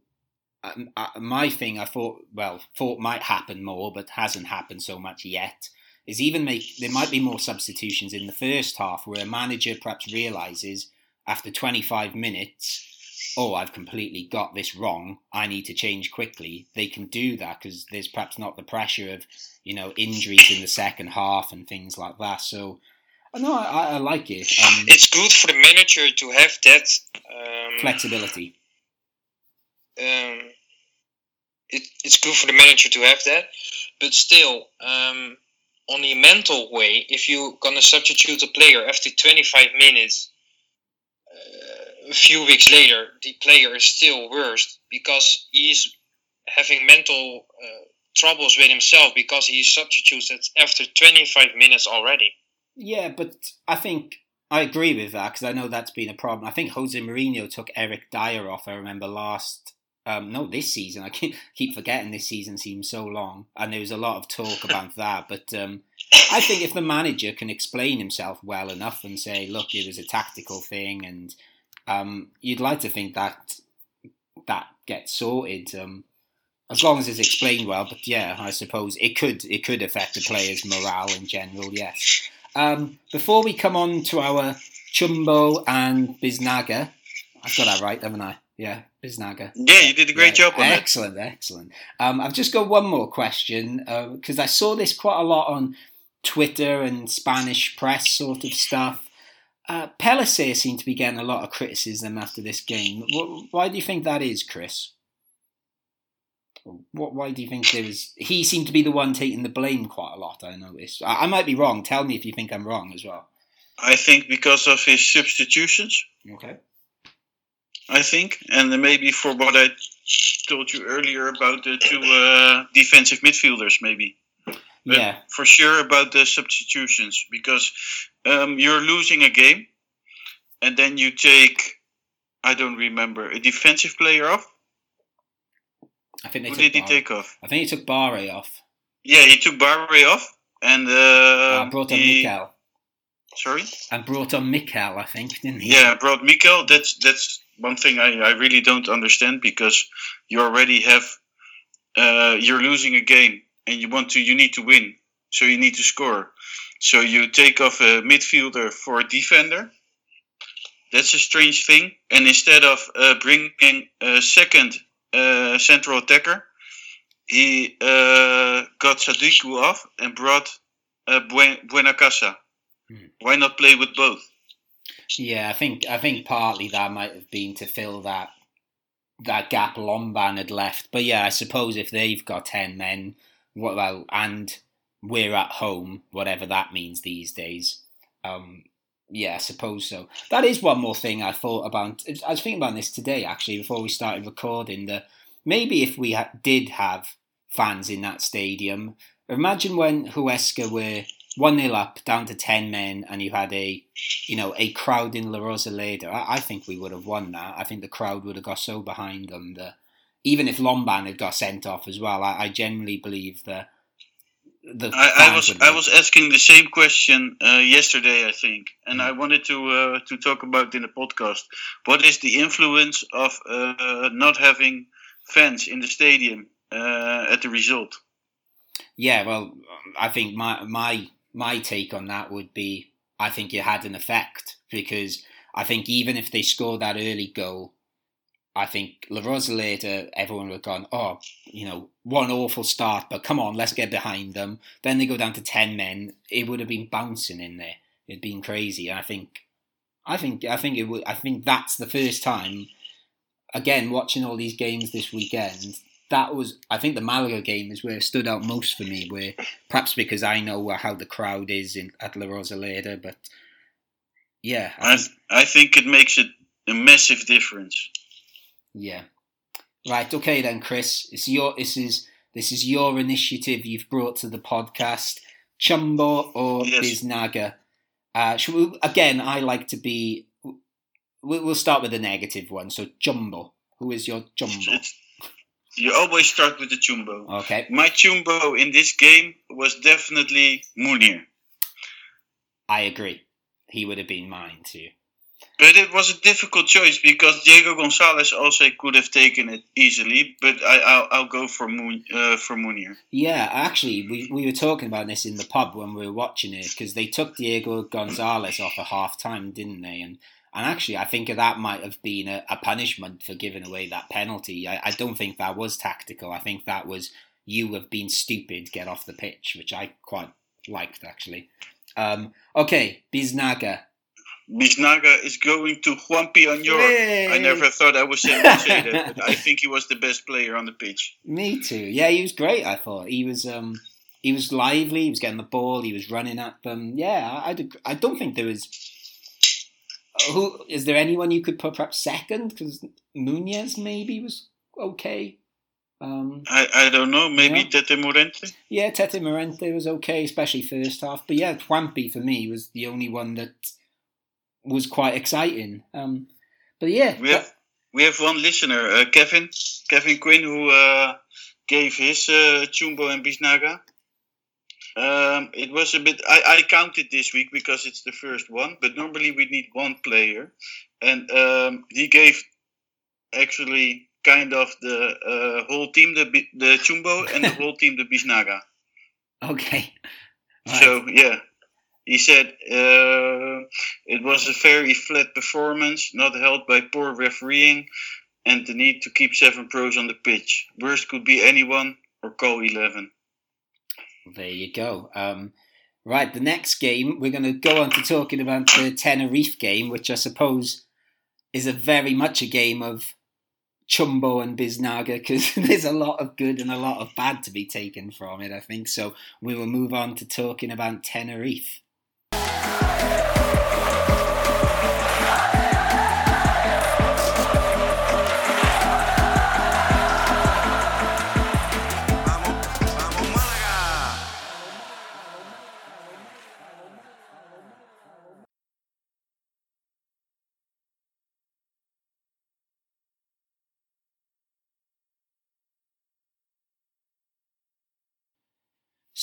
Um, uh, my thing, I thought, well, thought might happen more, but hasn't happened so much yet is even make there might be more substitutions in the first half where a manager perhaps realizes after 25 minutes oh i've completely got this wrong i need to change quickly they can do that because there's perhaps not the pressure of you know injuries in the second half and things like that. So no i, I like it um, it's good for the manager to have that um, flexibility. um, it, it's good for the manager to have that. But still um, on the mental way, if you're gonna substitute a player after 25 minutes, uh, a few weeks later, the player is still worse because he's having mental uh, troubles with himself because he substituted after 25 minutes already. Yeah, but I think I agree with that because I know that's been a problem. I think Jose Mourinho took Eric Dier off. I remember last, um, no, this season. I keep, keep forgetting this season seems so long, and there was a lot of talk about that. But um, I think if the manager can explain himself well enough and say, "Look, it was a tactical thing," and um, you'd like to think that that gets sorted. Um, as long as it's explained well, but yeah, I suppose it could it could affect the players' morale in general. Yes. Um, before we come on to our Chumbo and Biznaga, I've got that right, haven't I? Yeah, Biznaga. Yeah, you did a great yeah, job on excellent, that. Excellent, excellent. Um, I've just got one more question because uh, I saw this quite a lot on Twitter and Spanish press sort of stuff. Uh, Pellicer seemed to be getting a lot of criticism after this game. Why do you think that is, Chris? What? Why do you think there was? He seemed to be the one taking the blame quite a lot. I noticed. I, I might be wrong. Tell me if you think I'm wrong as well. I think because of his substitutions. Okay. I think, and maybe for what I told you earlier about the two uh, defensive midfielders, maybe. But yeah. For sure about the substitutions because um, you're losing a game, and then you take, I don't remember, a defensive player off. I think they Who took did he take off? I think he took Bare off. Yeah, he took Bare off and uh, uh, brought on he, Mikel. Sorry. And brought on Mikel, I think, didn't he? Yeah, brought Mikel. That's that's one thing I, I really don't understand because you already have uh, you're losing a game and you want to you need to win, so you need to score. So you take off a midfielder for a defender. That's a strange thing. And instead of uh, bringing a second central attacker. He uh, got Sadiku off and brought uh, Buen- Buenacasa. Hmm. Why not play with both? Yeah, I think I think partly that might have been to fill that that gap Lomban had left. But yeah, I suppose if they've got ten men, what well, and we're at home, whatever that means these days. Um, yeah, I suppose so. That is one more thing I thought about. I was thinking about this today, actually, before we started recording. That maybe if we ha- did have fans in that stadium, imagine when Huesca were one 0 up, down to ten men, and you had a, you know, a crowd in La Rosaleda. I, I think we would have won that. I think the crowd would have got so behind them that even if Lomban had got sent off as well, I, I generally believe that the I, I was I was asking the same question uh, yesterday, I think, and mm. I wanted to uh, to talk about in the podcast. What is the influence of uh, not having fans in the stadium uh, at the result? Yeah, well, I think my my my take on that would be I think it had an effect because I think even if they scored that early goal, I think La Rosaleda, everyone would have gone, oh, you know, one awful start, but come on, let's get behind them. Then they go down to 10 men. It would have been bouncing in there. It'd been crazy. And I think, I think, I think it would, I think that's the first time, again, watching all these games this weekend, that was, I think the Malaga game is where it stood out most for me, where perhaps because I know how the crowd is in, at La Rosaleda, but yeah. I, I, think, I think it makes it a massive difference. Yeah. Right. Okay then, Chris. It's your. This is this is your initiative you've brought to the podcast. Chumbo or yes. Biznaga. Uh, we, again, I like to be. We'll start with the negative one. So Chumbo. Who is your Chumbo? *laughs* You always start with the Chumbo. Okay. My Chumbo in this game was definitely Munir. I agree. He would have been mine too. But it was a difficult choice because Diego Gonzalez also could have taken it easily. But I, will go for Moon, uh, for Munir. Yeah, actually, we, we were talking about this in the pub when we were watching it because they took Diego Gonzalez off at half time, didn't they? And and actually, I think that might have been a, a punishment for giving away that penalty. I, I don't think that was tactical. I think that was you have been stupid, get off the pitch, which I quite liked actually. Um, okay, Biznaga. Biznaga is going to Juanpi Añor. I never thought I would say, *laughs* say that, but I think he was the best player on the pitch. Me too. Yeah, he was great. I thought he was. Um, he was lively. He was getting the ball. He was running at them. Yeah, I, I don't think there was. Who is there anyone you could put perhaps second? Because Muñoz maybe was okay. Um, I, I don't know. Maybe yeah. Tete Morente. Yeah, Tete Morente was okay, especially first half. But yeah, Juanpi for me was the only one that was quite exciting. Um, but yeah, we have we have one listener, uh, Kevin Kevin Quinn, who uh, gave his uh, Chumbo and Biznaga. Um, it was a bit. I, I counted this week because it's the first one, but normally we need one player, and um, he gave actually kind of the uh, whole team the the Chumbo and the *laughs* whole team the Biznaga. Okay. Right. So yeah, he said uh, it was a very flat performance, not helped by poor refereeing and the need to keep seven pros on the pitch. Worst could be anyone or call eleven. There you go. Um, right, the next game we're going to go on to talking about the Tenerife game, which I suppose is a very much a game of Chumbo and Biznaga because *laughs* there's a lot of good and a lot of bad to be taken from it, I think. So we will move on to talking about Tenerife.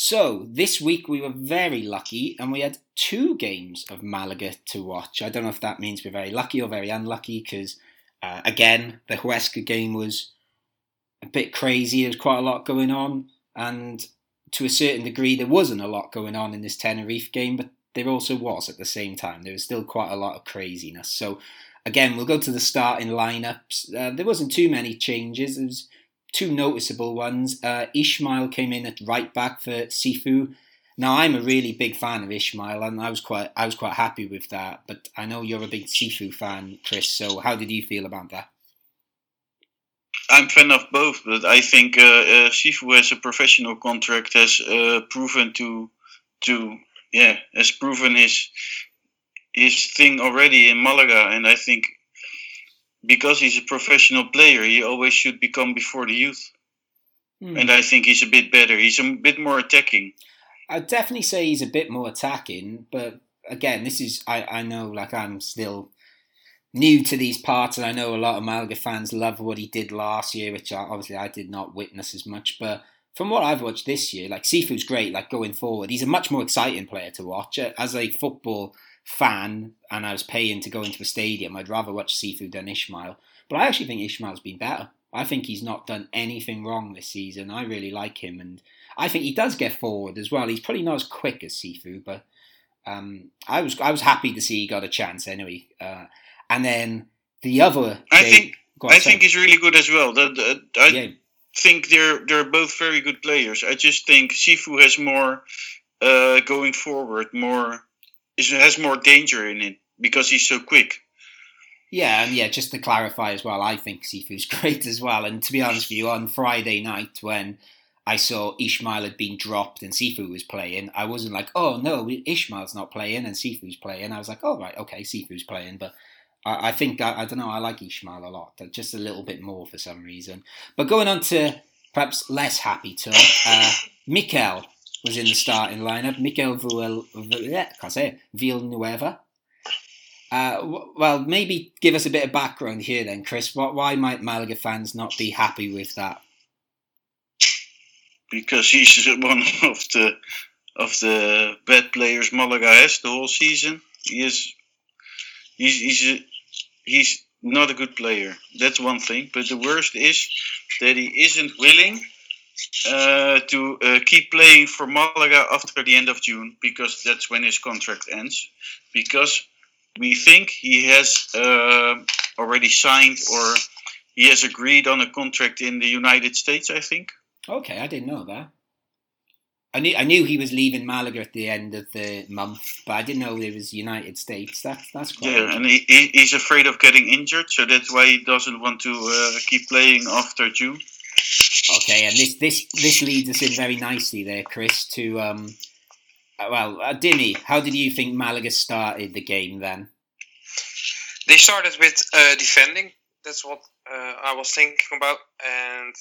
So this week we were very lucky and we had two games of Malaga to watch. I don't know if that means we're very lucky or very unlucky because, uh, again, the Huesca game was a bit crazy. There was quite a lot going on, and to a certain degree, there wasn't a lot going on in this Tenerife game, but there also was at the same time. There was still quite a lot of craziness. So, again, we'll go to the starting lineups. Uh, there wasn't too many changes. Was two noticeable ones. Uh, Ishmael came in at right back for Cifu. Now I'm a really big fan of Ishmael, and I was quite I was quite happy with that. But I know you're a big Cifu fan, Chris. So how did you feel about that? I'm fan of both, but I think uh, uh, Cifu has a professional contract has uh, proven to to yeah has proven his his thing already in Malaga, and I think because he's a professional player, he always should become before the youth. Mm. And I think he's a bit better. He's a bit more attacking. I'd definitely say he's a bit more attacking, but again, this is I, I know like I'm still new to these parts, and I know a lot of Malaga fans love what he did last year, which obviously I did not witness as much. But from what I've watched this year, like Cifu's great. Like going forward, he's a much more exciting player to watch as a football fan and I was paying to go into a stadium, I'd rather watch Cifu than Ishmael. But I actually think Ishmael's been better. I think he's not done anything wrong this season. I really like him, and I think he does get forward as well. He's probably not as quick as Cifu, but um, I was I was happy to see he got a chance anyway. Uh, and then the other, I think on, I think he's really good as well. The, the, I yeah. think they're they're both very good players. I just think Cifu has more uh, going forward, more it has more danger in it because he's so quick. Yeah, and yeah, just to clarify as well, I think Cifu's *laughs* great as well. And to be honest with you, on Friday night when I saw Ishmael had been dropped and Cifu was playing, I wasn't like, oh no, Ishmael's not playing and Cifu's playing. I was like, oh right, okay, Cifu's playing, but I, I think I, I, don't know, I like Ishmael a lot, just a little bit more for some reason. But going on to perhaps less happy talk, uh, Mikel was in the starting lineup. Mikel Villanueva. Uh, well, maybe give us a bit of background here then, Chris. What, why might Malaga fans not be happy with that? Because he's *laughs* one of the of the bad players Malaga has the whole season. He is he's he's a, he's not a good player. That's one thing. But the worst is that he isn't willing uh, to uh, keep playing for Malaga after the end of June because that's when his contract ends. Because we think he has uh, already signed or he has agreed on a contract in the United States, I think. Okay, I didn't know that. I knew I knew he was leaving Malaga at the end of the month, but I didn't know it was United States. That's that's quite yeah, and he, he's afraid of getting injured, so that's why he doesn't want to uh, keep playing after June. Okay, and this this this leads us in very nicely there, Chris. To um, uh, well, uh, Dimmy, how did you think Malaga started the game then? They started with uh, defending. That's what uh, I was thinking about, and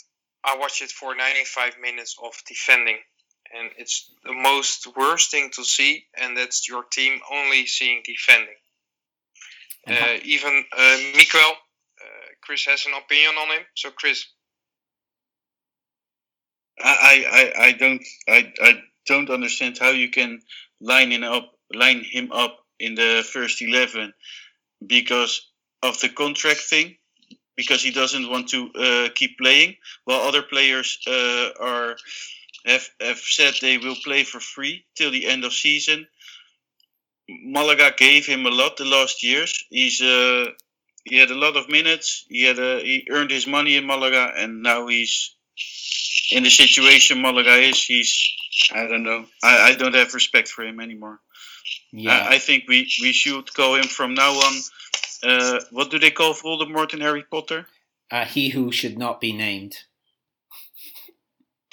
I watched it for 95 minutes of defending, and it's the most worst thing to see, and that's your team only seeing defending. Uh, even uh, Mikael, uh, Chris has an opinion on him. So, Chris, I, I, I don't I, I don't understand how you can line him up line him up in the first eleven because of the contract thing because he doesn't want to uh, keep playing while other players uh, are have have said they will play for free till the end of season. Malaga gave him a lot the last years. He's uh, he had a lot of minutes. He had a, he earned his money in Malaga, and now he's in the situation Malaga is. He's I don't know. I, I don't have respect for him anymore. Yeah. I, I think we we should call him from now on. Uh, what do they call Voldemort in Harry Potter? Uh, he who should not be named.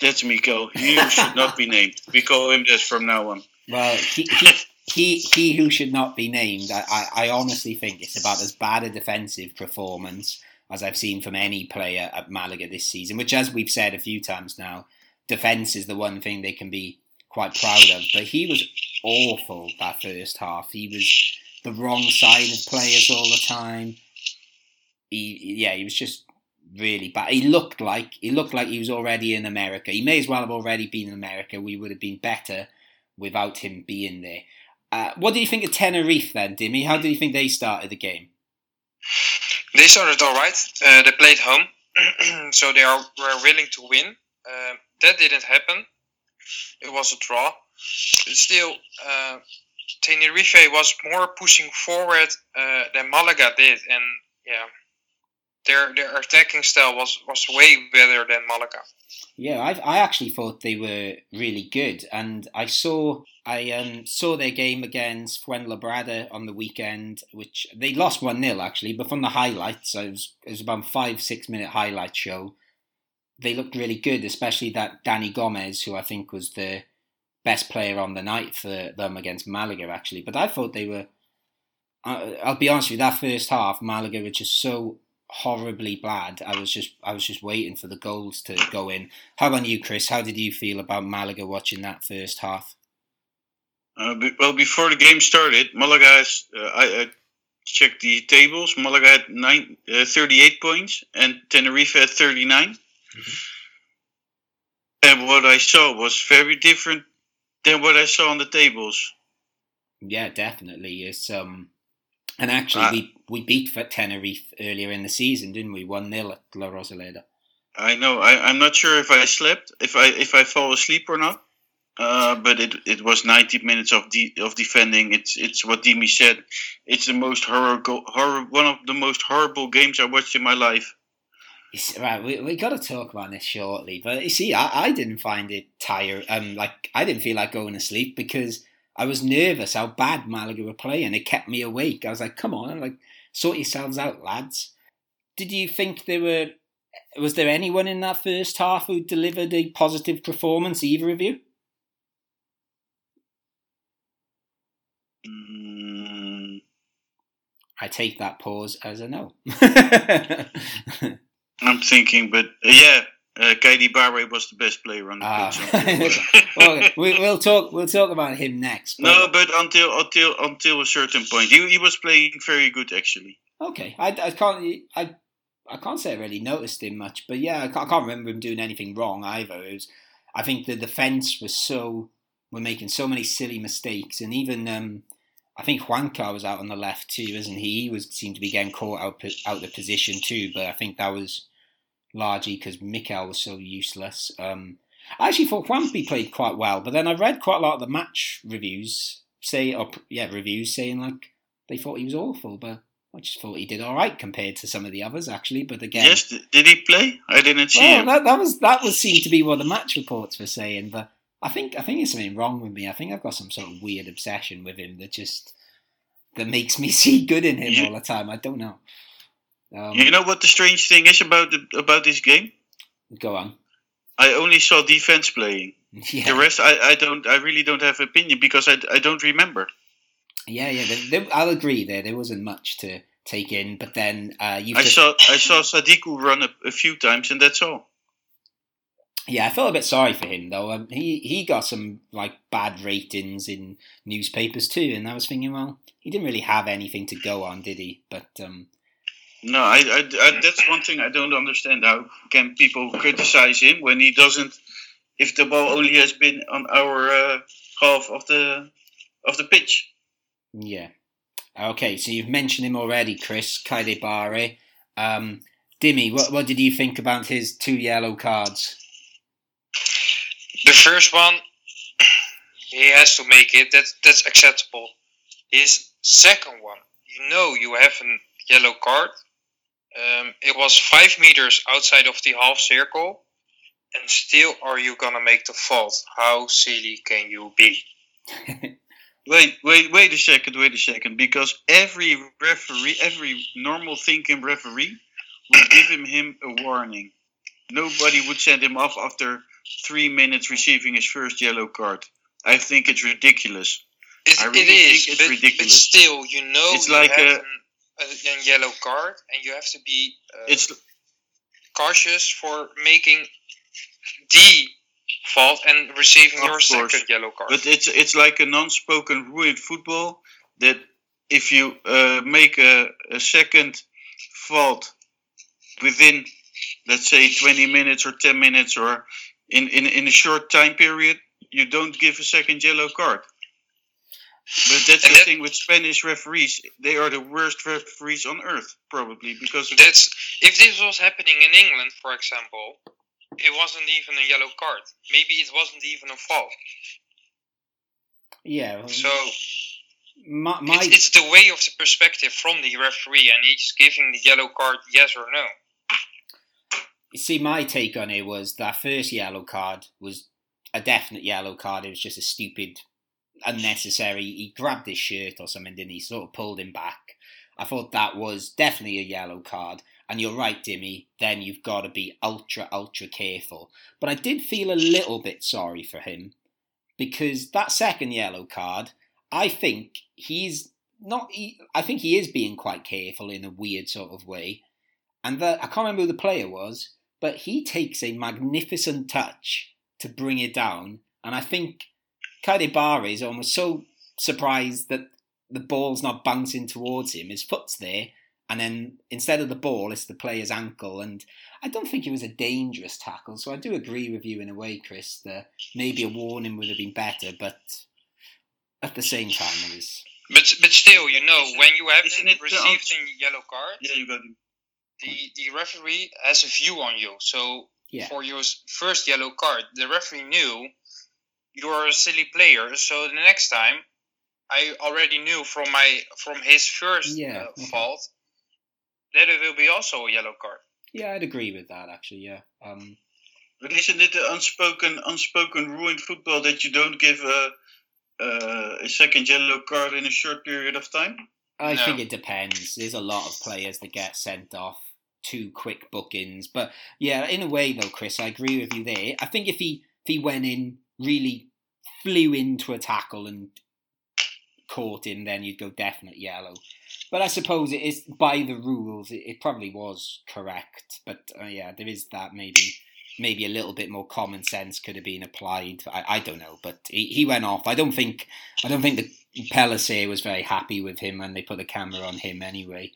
That's Miko. He who should not be *laughs* named. We call him this from now on. Well, he, he, he, he who should not be named, I, I, I honestly think it's about as bad a defensive performance as I've seen from any player at Malaga this season, which, as we've said a few times now, defence is the one thing they can be quite proud of. But he was awful that first half. He was the wrong side of players all the time. He, yeah, he was just really bad. He looked like he looked like he was already in America. He may as well have already been in America. We would have been better without him being there. Uh, what do you think of Tenerife then, Dimmy? How do you think they started the game? They started all right. Uh, they played home, *clears throat* so they are, were willing to win. Uh, that didn't happen. It was a draw. But still, uh, Tenerife was more pushing forward uh, than Malaga did, and yeah, their their attacking style was was way better than Malaga. Yeah, I I actually thought they were really good, and I saw I um, saw their game against Fuenlabrada on the weekend, which they lost one 0 actually, but from the highlights, it was it was about five six minute highlight show. They looked really good, especially that Danny Gomez, who I think was the best player on the night for them against Malaga actually. But I thought they were. I'll be honest with you, that first half, Malaga were just so horribly bad. I was just I was just waiting for the goals to go in. How about you, Chris? How did you feel about Malaga watching that first half? Uh, well, before the game started, Malaga has, uh, I, I, checked the tables. Malaga had nine, uh, 38 points and Tenerife had 39. Mm-hmm. And what I saw was very different than what I saw on the tables. Yeah, definitely. It's um and actually, uh, we, we beat Tenerife earlier in the season, didn't we? One 0 at La Rosaleda. I know. I, I'm not sure if I slept, if I if I fall asleep or not. Uh, but it it was 90 minutes of de- of defending. It's it's what Dimi said. It's the most horrible, horror, one of the most horrible games I watched in my life. It's, right, we we got to talk about this shortly. But you see, I, I didn't find it tired. Um, like I didn't feel like going to sleep because I was nervous how bad Malaga were playing. It kept me awake. I was like, come on, like sort yourselves out, lads. Did you think there were? Was there anyone in that first half who delivered a positive performance? Either of you? Mm. I take that pause as a no. *laughs* I'm thinking, but yeah, uh, Keidi Bare was the best player on the ah. pitch. *laughs* well, we, will talk. We'll talk about him next. But... No, but until until until a certain point, he, he was playing very good actually. Okay, I, I can't I I can't say I really noticed him much, but yeah, I can't, I can't remember him doing anything wrong either. It was, I think the defense was so we're making so many silly mistakes, and even um, I think Juankar was out on the left too, isn't he? He was seemed to be getting caught out out the position too, but I think that was largely because Mikel was so useless. Um, I actually thought Juanpi played quite well, but then I read quite a lot of the match reviews say, or yeah, reviews saying like they thought he was awful, but I just thought he did all right compared to some of the others actually. But again, yes, did he play? I didn't see well, him. That, that was that was seemed to be what the match reports were saying, but I think I think there's something wrong with me. I think I've got some sort of weird obsession with him that just that makes me *laughs* see good in him all the time. I don't know. Um, you know what the strange thing is about the, about this game? Go on. I only saw defense playing. *laughs* Yeah. The rest, I, I don't. I really don't have opinion because I, I don't remember. Yeah, yeah. There, there, I'll agree. There, there wasn't much to take in, but then uh, you. I just... saw I saw Sadiku run a, a, few times, and that's all. Yeah, I felt a bit sorry for him though. Um, he he got some like bad ratings in newspapers too, and I was thinking, well, he didn't really have anything to go on, did he? But um, no, I, I, I, that's one thing I don't understand. How can people criticize him when he doesn't? If the ball only has been on our uh, half of the of the pitch. Yeah. Okay, so you've mentioned him already, Chris Keidi Bare. Um, Dimmy, what what did you think about his two yellow cards? The first one, he has to make it. That that's acceptable. His second one, you know, you have a yellow card. Um, it was five meters outside of the half circle, and still, are you gonna make the fault? How silly can you be? *laughs* wait, wait, wait a second, wait a second, because every referee, every normal thinking referee, would give him, him a warning. Nobody would send him off after three minutes receiving his first yellow card. I think it's ridiculous. It, I really it is, think it's but, ridiculous. But still, you know, it's like a, a, yellow card, and you have to be uh, it's cautious for making the fault and receiving your course. second yellow card. But it's it's like a non-spoken rule in football that if you uh, make a, a second fault within, let's say, 20 minutes or 10 minutes or in, in, in a short time period, you don't give a second yellow card. But that's and the that, thing with Spanish referees; they are the worst referees on earth, probably because that's if this was happening in England, for example, it wasn't even a yellow card. Maybe it wasn't even a foul. Yeah. So my, my... It's, it's, the way of the perspective from the referee, and he's giving the yellow card yes or no You see, my take on it was that first yellow card was a definite yellow card. It was just a stupid, unnecessary. He grabbed his shirt or something, didn't he? Sort of pulled him back. I thought that was definitely a yellow card. And you're right, Dimmy, then you've got to be ultra, ultra careful. But I did feel a little bit sorry for him because that second yellow card, I think he's not, he, I think he is being quite careful in a weird sort of way. And the, I can't remember who the player was, but he takes a magnificent touch to bring it down. And I think Keidi Bare is almost so surprised that the ball's not bouncing towards him. His foot's there, and then instead of the ball, it's the player's ankle. And I don't think it was a dangerous tackle. So I do agree with you in a way, Chris, that maybe a warning would have been better, but at the same time, it was. But but still, you know, when you haven't received a yellow card, yeah, you got the the referee has a view on you. So yeah. for your first yellow card, the referee knew you're a silly player. So the next time, I already knew from my from his first yeah, uh, okay. fault that it will be also a yellow card. Yeah, I'd agree with that actually. Yeah. Um, but isn't it the unspoken unspoken rule in football that you don't give a uh, a second yellow card in a short period of time? I no. think it depends. There's a lot of players that get sent off two quick bookings. But yeah, in a way though, Chris, I agree with you there. I think if he if he went in, really flew into a tackle and caught him, then you'd go definite yellow. But I suppose it is by the rules. It, it probably was correct. But uh, yeah, there is that maybe maybe a little bit more common sense could have been applied. I, I don't know, but he, he went off. I don't think I don't think the Pellicer was very happy with him when they put the camera on him anyway.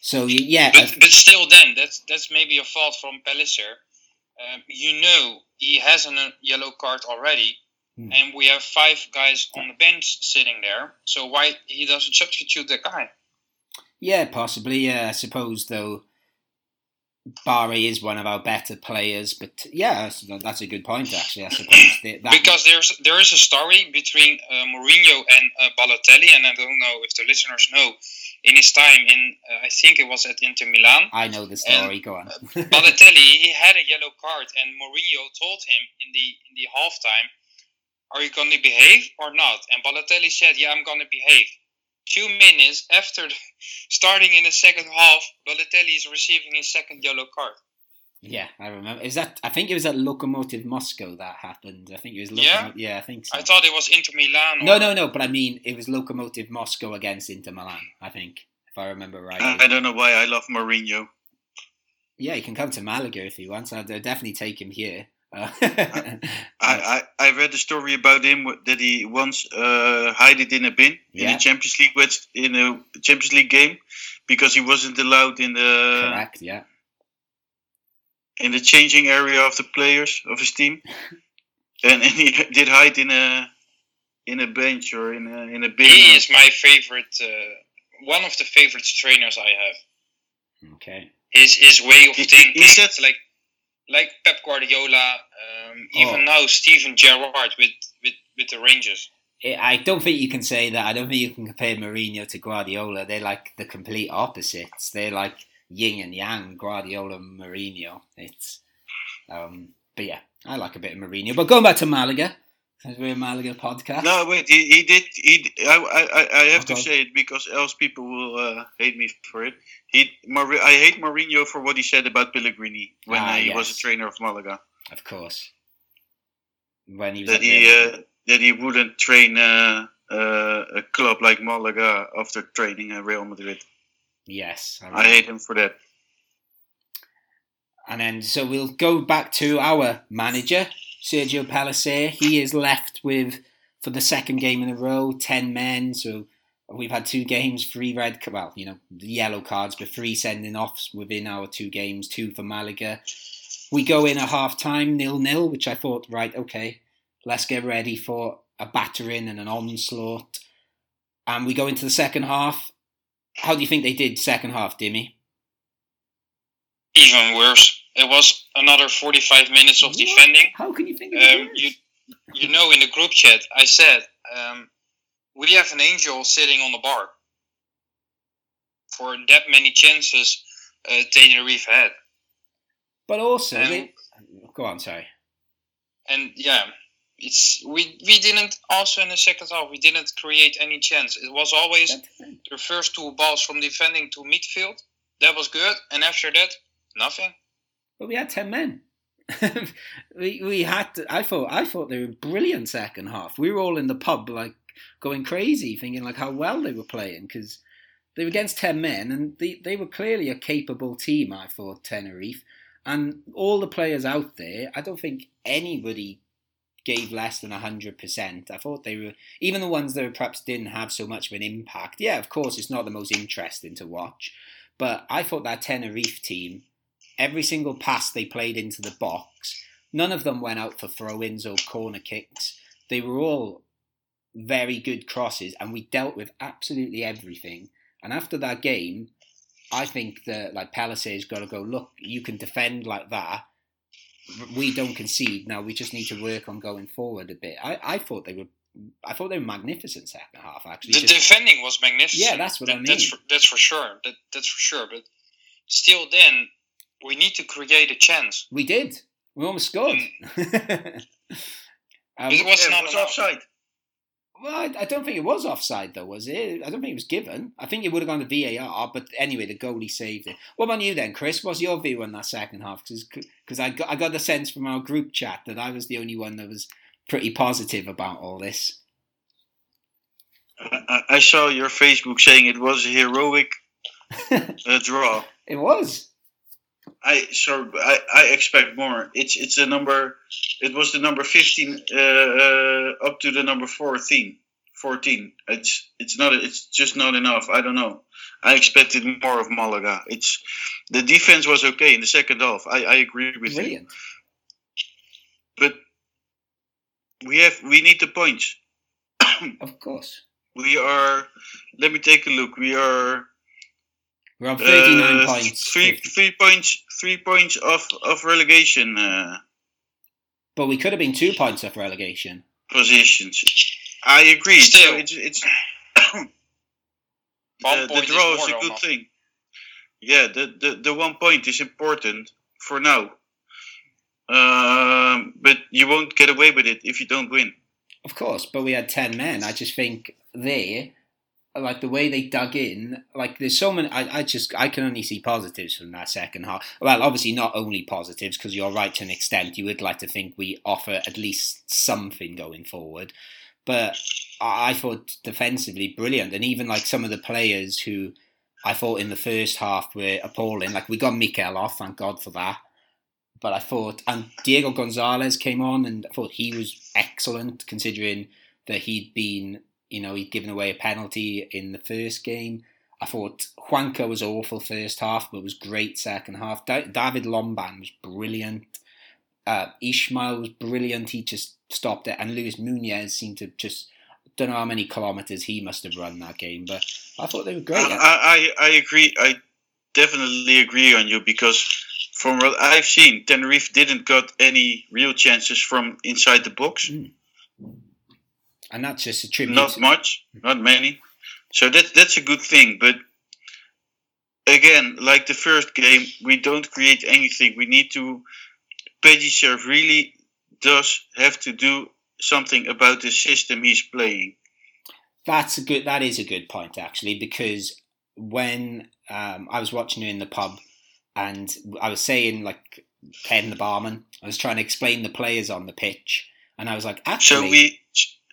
So yeah, but, but still, then that's that's maybe a fault from Pellicer. Um, you know he has a yellow card already, hmm. and we have five guys on the bench sitting there. So why he doesn't substitute the guy? Yeah, possibly. Yeah, I suppose though. Bare is one of our better players, but yeah, that's, a good point actually. I suppose that, because there's there is a story between uh, Mourinho and uh, Balotelli, and I don't know if the listeners know in his time in uh, I think it was at Inter Milan. I know the story. And, Go on. *laughs* Balotelli he had a yellow card, and Mourinho told him in the in the halftime, "Are you going to behave or not?" And Balotelli said, "Yeah, I'm going to behave." Two minutes after *laughs* starting in the second half, Balotelli is receiving his second yellow card. Yeah, I remember. Is that? I think it was at Locomotive Moscow that happened. I think it was. Lokomo- yeah, yeah, I think so. I thought it was Inter Milan. Or... No, no, no. But I mean, it was Locomotive Moscow against Inter Milan. I think, if I remember right. I don't know why I love Mourinho. Yeah, he can come to Malaga if he wants. I'd definitely take him here. *laughs* Uh, I, I, I read a story about him that he once uh, hid it in a bin Yeah. in a Champions League in a Champions League game because he wasn't allowed in the correct, yeah. In the changing area of the players of his team, *laughs* and, and he did hide in a in a bench or in a in a bin. He is my favorite, uh, one of the favorite trainers I have. Okay. His his way of He- he- thinking, he said- like like Pep Guardiola, um, even Oh. now Steven Gerrard with, with, with the Rangers. I I don't think you can say that. I don't think you can compare Mourinho to Guardiola. They're like the complete opposites. They're like yin and yang, Guardiola and Mourinho. It's, um, but yeah, I like a bit of Mourinho. But going back to Malaga, because we're a Malaga podcast. No, wait. He, he did. He. I have to say it because else people will uh, hate me for it. He. Mar- I hate Mourinho for what he said about Pellegrini when Ah, he was a trainer of Malaga. Of course. When he was That he. Uh, that he wouldn't train uh, uh, a club like Malaga after training Real Madrid. Yes, I hate him for that. And then, so we'll go back to our manager, Sergio Pellicer. He is left with, for the second game in a row, 10 men. So we've had two games, three red, well, you know, yellow cards, but three sending offs within our two games, two for Malaga. We go in at half time, nil nil, which I thought, right, okay, let's get ready for a battering and an onslaught. And we go into the second half. How do you think they did second half, Dimmy? Even worse. It was another 45 minutes of What? defending. How can you think of Um, you, you know, in the group chat, I said, um, we have an angel sitting on the bar for that many chances uh, Tenerife had. But also, Um, they, go on. Sorry. and yeah, it's we we didn't also in the second half we didn't create any chance. It was always the first two balls from defending to midfield. That was good, and after that, nothing. But we had ten men. *laughs* we we had. To, I thought I thought they were brilliant second half. We were all in the pub like going crazy, thinking like how well they were playing because they were against ten men and they they were clearly a capable team. I thought Tenerife and all the players out there. I don't think anybody gave less than hundred percent. I thought they were even the ones that perhaps didn't have so much of an impact. Yeah, of course, it's not the most interesting to watch, but I thought that Tenerife team every single pass they played into the box, none of them went out for throw ins or corner kicks. They were all very good crosses, and we dealt with absolutely everything. And after that game, I think that like Palace Palisades got to go. Look, you can defend like that. We don't concede now. We just need to work on going forward a bit. I, I thought they were, I thought they were magnificent second half. Actually, The Just- defending was magnificent. Yeah, that's what I That- That's mean. for, that's for sure. That that's for sure. But still, then we need to create a chance. we did. We almost scored. *laughs* Um, It was Yeah, not it was offside. Well, I, I don't think it was offside though, was it? I don't think it was given. I think it would have gone to VAR, but anyway, the goalie saved it. What about you then, Chris? What's your view on that second half? Because I got I got the sense from our group chat that I was the only one that was pretty positive about all this. I, I- saw your Facebook saying it was a heroic *laughs* uh, draw. It was. I so I, I expect more. It's it's a number. It was the number fifteen uh, uh, up to the number 14. 14. It's it's not. It's just not enough. I don't know. I expected more of Malaga. It's the defense was okay in the second half. I, I agree with you. Brilliant. But we have we need the points. Of course. We are. Let me take a look. We are We're on 39 uh, points. Three 50. three points. Three points of of relegation. Uh, But we could have been two points off relegation. positions. I agree. Still. So it's it's *coughs* One the, the point is draw is, a good thing. Yeah, the, the the one point is important for now. Um, but you won't get away with it if you don't win. Of course, but we had 10 men. I just think there, like the way they dug in, like there's so many, I, I just, I can only see positives from that second half. Well, obviously not only positives, because you're right to an extent. You would like to think we offer at least something going forward. But I, I thought defensively brilliant. And even like some of the players who I thought in the first half were appalling. Like we got Mikel off, thank God for that. but I thought, and Diego Gonzalez came on, and I thought he was excellent considering that he'd been, you know, he'd given away a penalty in the first game. I thought Juankar was awful first half, but was great second half. David Lomban was brilliant. Uh, Ismail was brilliant. He just stopped it, and Luis Muñoz seemed to just don't know how many kilometers he must have run that game, but I thought they were great. I, I, I agree. I definitely agree on you because from what I've seen, Tenerife didn't got any real chances from inside the box. Mm. And that's just a tribute. Not much, not many. So that's that's a good thing. But again, like the first game, we don't create anything. We need to. Pellicer really does have to do something about the system he's playing. That's a good. That is a good point actually, because when um, I was watching you in the pub, and I was saying like Ken the barman, I was trying to explain the players on the pitch, and I was like, actually, so we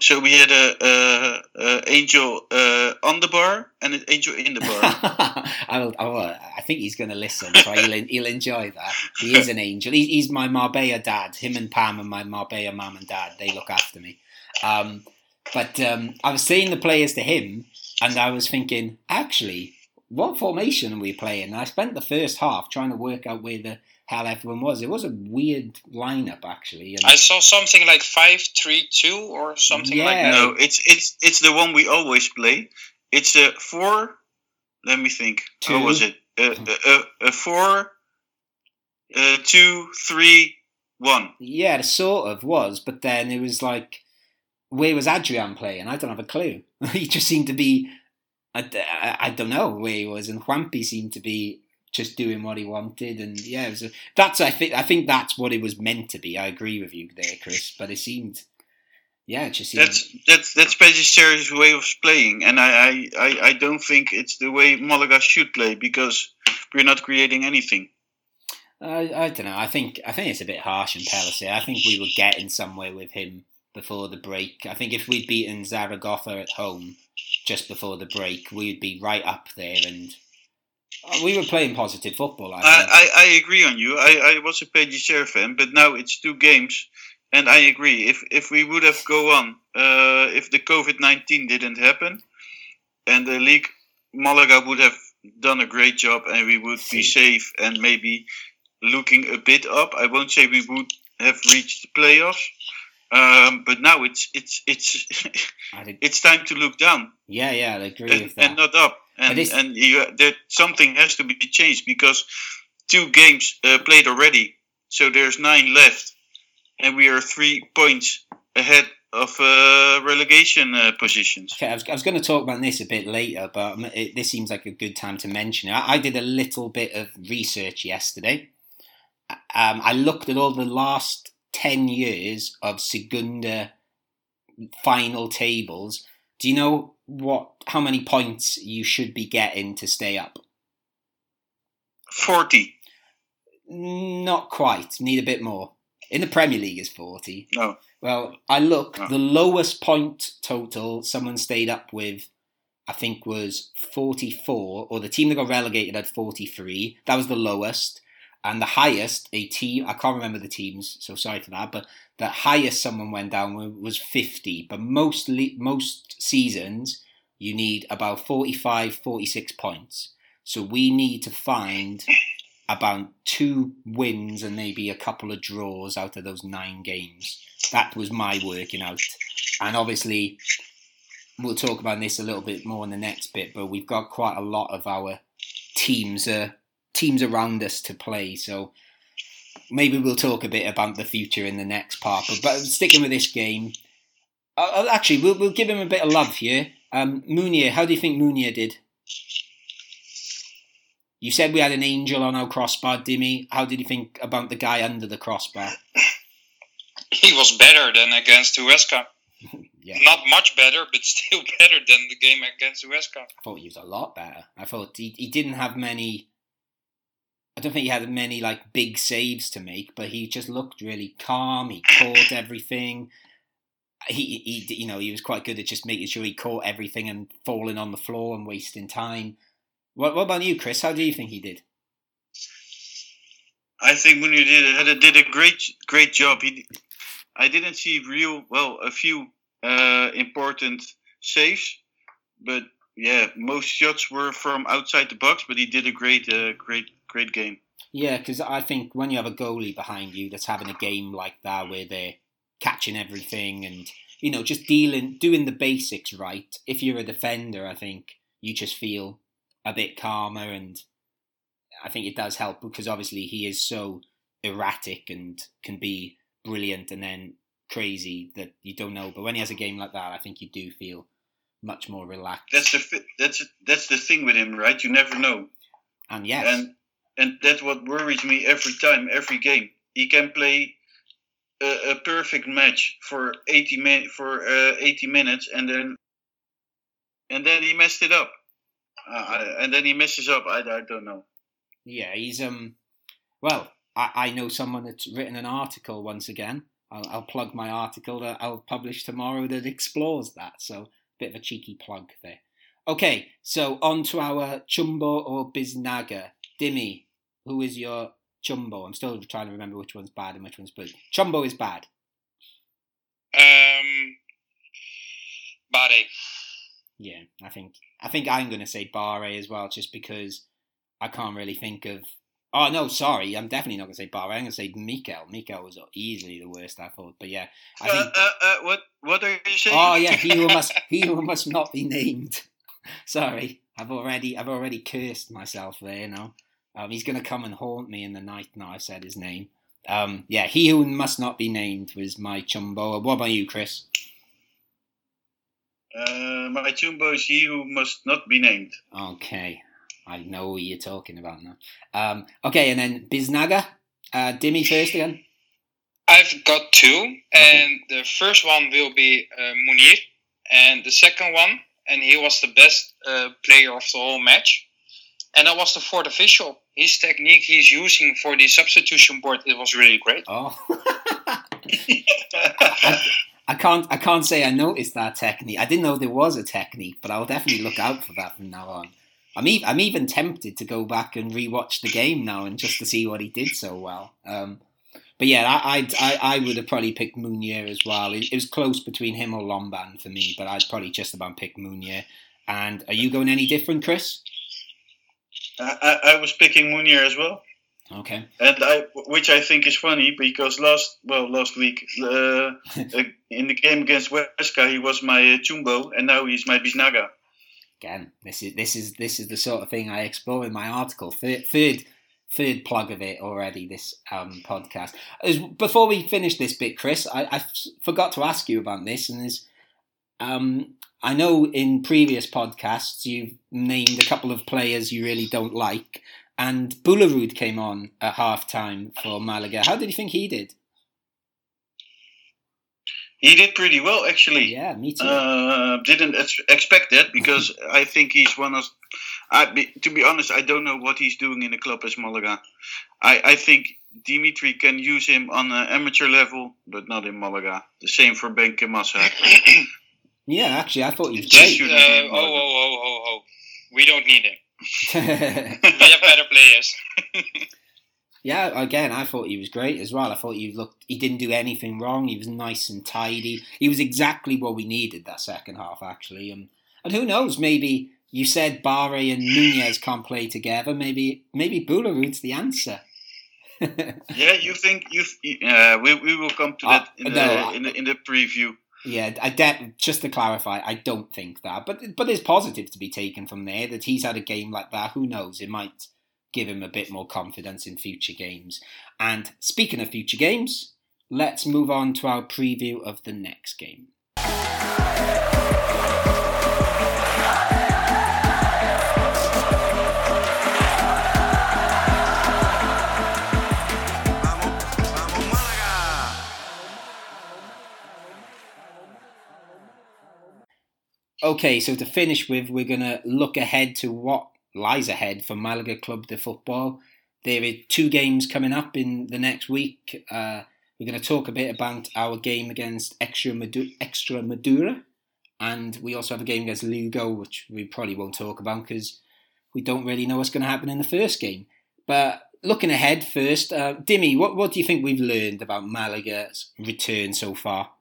so we had a, a, a angel uh, on the bar and an angel in the bar. *laughs* I, will, I, will, I think he's going to listen, so he'll, he'll enjoy that. He is an angel. He, he's my Marbella dad. Him and Pam and my Marbella mum and dad. They look after me. Um, but um, I was saying the players to him, and I was thinking, actually, what formation are we playing? And I spent the first half trying to work out where the hell everyone was. It was a weird lineup actually. And I saw something like five three two or something yeah. like that. No, it's it's it's the one we always play. It's a four. Let me think. Two. How was it? A, a, a, four, a two, three, one. Yeah, it sort of was, but then it was like, where was Adrian playing? I don't have a clue. *laughs* he just seemed to be. I, I, I don't know where he was, and Juanpi seemed to be just doing what he wanted, and yeah, a, that's I think I think that's what it was meant to be. I agree with you there, Chris, but it seemed. Yeah, it just seemed... that's that's that's Pellicer's way of playing, and I, I, I don't think it's the way Malaga should play because we're not creating anything. I, I don't know. I think I think it's a bit harsh in Pellicer. I think we were getting somewhere with him before the break. I think if we'd beaten Zaragoza at home just before the break, we'd be right up there and we were playing positive football. I, I, I, agree on you. I, I was a Pellicer fan, but now it's two games, and I agree. If if we would have go on, uh, if the COVID nineteen didn't happen, and the league, Malaga would have done a great job, and we would be safe and maybe looking a bit up. I won't say we would have reached the playoffs, um, but now it's it's it's *laughs* it's time to look down. Yeah, yeah, I agree and, with that. And not up and and you, that something has to be changed because two games uh, played already, so there's nine left, and we are three points ahead of uh, relegation uh, positions. Okay, I was, I was, going to talk about this a bit later, but it, this seems like a good time to mention it. I, I did a little bit of research yesterday. Um, I looked at all the last 10 years of Segunda final tables. Do you know what how many points you should be getting to stay up? Forty. Not quite. Need a bit more. In the Premier League is forty. No. Well, I looked. No. The lowest point total someone stayed up with, I think, was forty-four, or the team that got relegated had forty-three. That was the lowest and the highest a team I can't remember the teams, so sorry for that, but the highest someone went down was 50. But most most seasons you need about 45, 46 points. So we need to find about two wins and maybe a couple of draws out of those nine games. That was my working out, and obviously we'll talk about this a little bit more in the next bit. But we've got quite a lot of our teams. Uh, teams around us to play. So maybe we'll talk a bit about the future in the next part. But, but sticking with this game, uh, uh actually, we'll, we'll give him a bit of love here. Um, Munir, how do you think Munir did? You said we had an angel on our crossbar, Dimmy. How did you think about the guy under the crossbar? *laughs* He was better than against Huesca. *laughs* yeah. Not much better, but still *laughs* better than the game against Huesca. I thought he was a lot better. I thought he, he didn't have many I don't think he had many like big saves to make, but he just looked really calm. He caught everything. He, he, you know, he was quite good at just making sure he caught everything and falling on the floor and wasting time. What, what about you, Chris? How do you think he did? I think Munir did a, did a great great job. He, I didn't see real well a few uh, important saves, but yeah, most shots were from outside the box. But he did a great uh, great great game. Yeah, because I think when you have a goalie behind you that's having a game like that where they're catching everything and you know just dealing doing the basics right. If you're a defender, I think you just feel a bit calmer and I think it does help because obviously he is so erratic and can be brilliant and then crazy that you don't know. But when he has a game like that, I think you do feel much more relaxed. That's the that's that's the thing with him, right? You never know. And yes, and and that's what worries me every time, every game. He can play a, a perfect match for eighty min for uh, eighty minutes, and then and then he messed it up, uh, and then he messes up. I, I don't know. Yeah, he's um. Well, I, I know someone that's written an article once again. I'll, I'll plug my article that I'll publish tomorrow that explores that. So, bit of a cheeky plug there. Okay, so on to our Chumbo or Biznaga. Dimmy, who is your Chumbo? I'm still trying to remember which one's bad and which one's good. Chumbo is bad. Um, Bare. Yeah, I think I think I'm going to say Bare as well, just because I can't really think of. Oh no, sorry, I'm definitely not going to say Bare. I'm going to say Mikel. Mikel was easily the worst I thought, but yeah, I think. Uh, uh, uh, what what are you saying? Oh yeah, he *laughs* who must he who must not be named. *laughs* sorry, I've already I've already cursed myself there. You know, um, he's going to come and haunt me in the night now. I've said his name. Um, yeah, he who must not be named was my chumbo. What about you, Chris? Uh, my chumbo is he who must not be named. Okay, I know what you're talking about now. Um, okay, and then Biznaga. Uh, Dimmy first again. I've got two, and the first one will be uh, Munir, and the second one, and he was the best uh, player of the whole match, and that was the fourth official. His technique he's using for the substitution board it was really great. Oh. *laughs* I, can't I can't say I noticed that technique. I didn't know there was a technique, but I'll definitely look out for that from now on. I'm even, I'm even tempted to go back and rewatch the game now and just to see what he did so well. Um, but yeah, I, I I would have probably picked Munir as well. It, it, was close between him or Lomban for me, but I'd probably just about pick Munir. And are you going any different, Chris? I, I was picking Munir as well. Okay. And I, which I think is funny because last, well, last week uh, *laughs* uh in the game against Huesca, he was my uh, Chumbo, and now he's my Biznaga again, this is this is this is the sort of thing I explore in my article. Third third, third plug of it already. This um, podcast. As, before we finish this bit, Chris, I, I forgot to ask you about this, and is um, I know in previous podcasts you've named a couple of players you really don't like, and Boulahroud came on at half time for Malaga. How did you think he did? He did pretty well, actually. Yeah, me too. Uh, didn't ex- expect that because *laughs* I think he's one of. I, be, to be honest, I don't know what he's doing in the club as Malaga. I, I think Dimitri can use him on an amateur level, but not in Malaga. The same for Benkhemassa. *laughs* yeah, actually, I thought he was great. Uh, oh, oh, oh, oh, oh. We don't need him. *laughs* we have better players. *laughs* Yeah, again, I thought he was great as well. I thought he looked, he didn't do anything wrong. He was nice and tidy. He was exactly what we needed that second half, actually. And and who knows, maybe you said Bare and Muñoz can't play together. Maybe maybe Boulahroud's the answer. *laughs* yeah, you think you? Uh, we we will come to uh, that in, uh, the, no, in, the, in the preview. Yeah, I de- just to clarify, I don't think that, but but there's positive to be taken from there that he's had a game like that. Who knows? It might give him a bit more confidence in future games. And speaking of future games, let's move on to our preview of the next game. Okay, so to finish with, we're going to look ahead to what lies ahead for Malaga Club de Football. There are two games coming up in the next week. Uh, we're going to talk a bit about our game against Extremadura, and we also have a game against Lugo, which we probably won't talk about because we don't really know what's going to happen in the first game. But looking ahead first, uh, Dimmy, what what do you think we've learned about Malaga's return so far?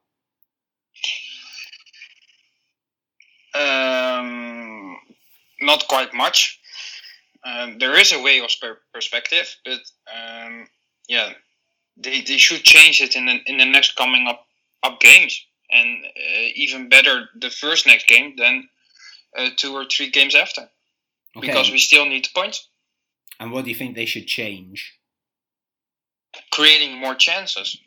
Um, not quite much. Um, there is a way of perspective, but um, yeah, they, they should change it in the in the next coming up up games, and uh, even better the first next game than uh, two or three games after, okay. because we still need points. And what do you think they should change? Creating more chances.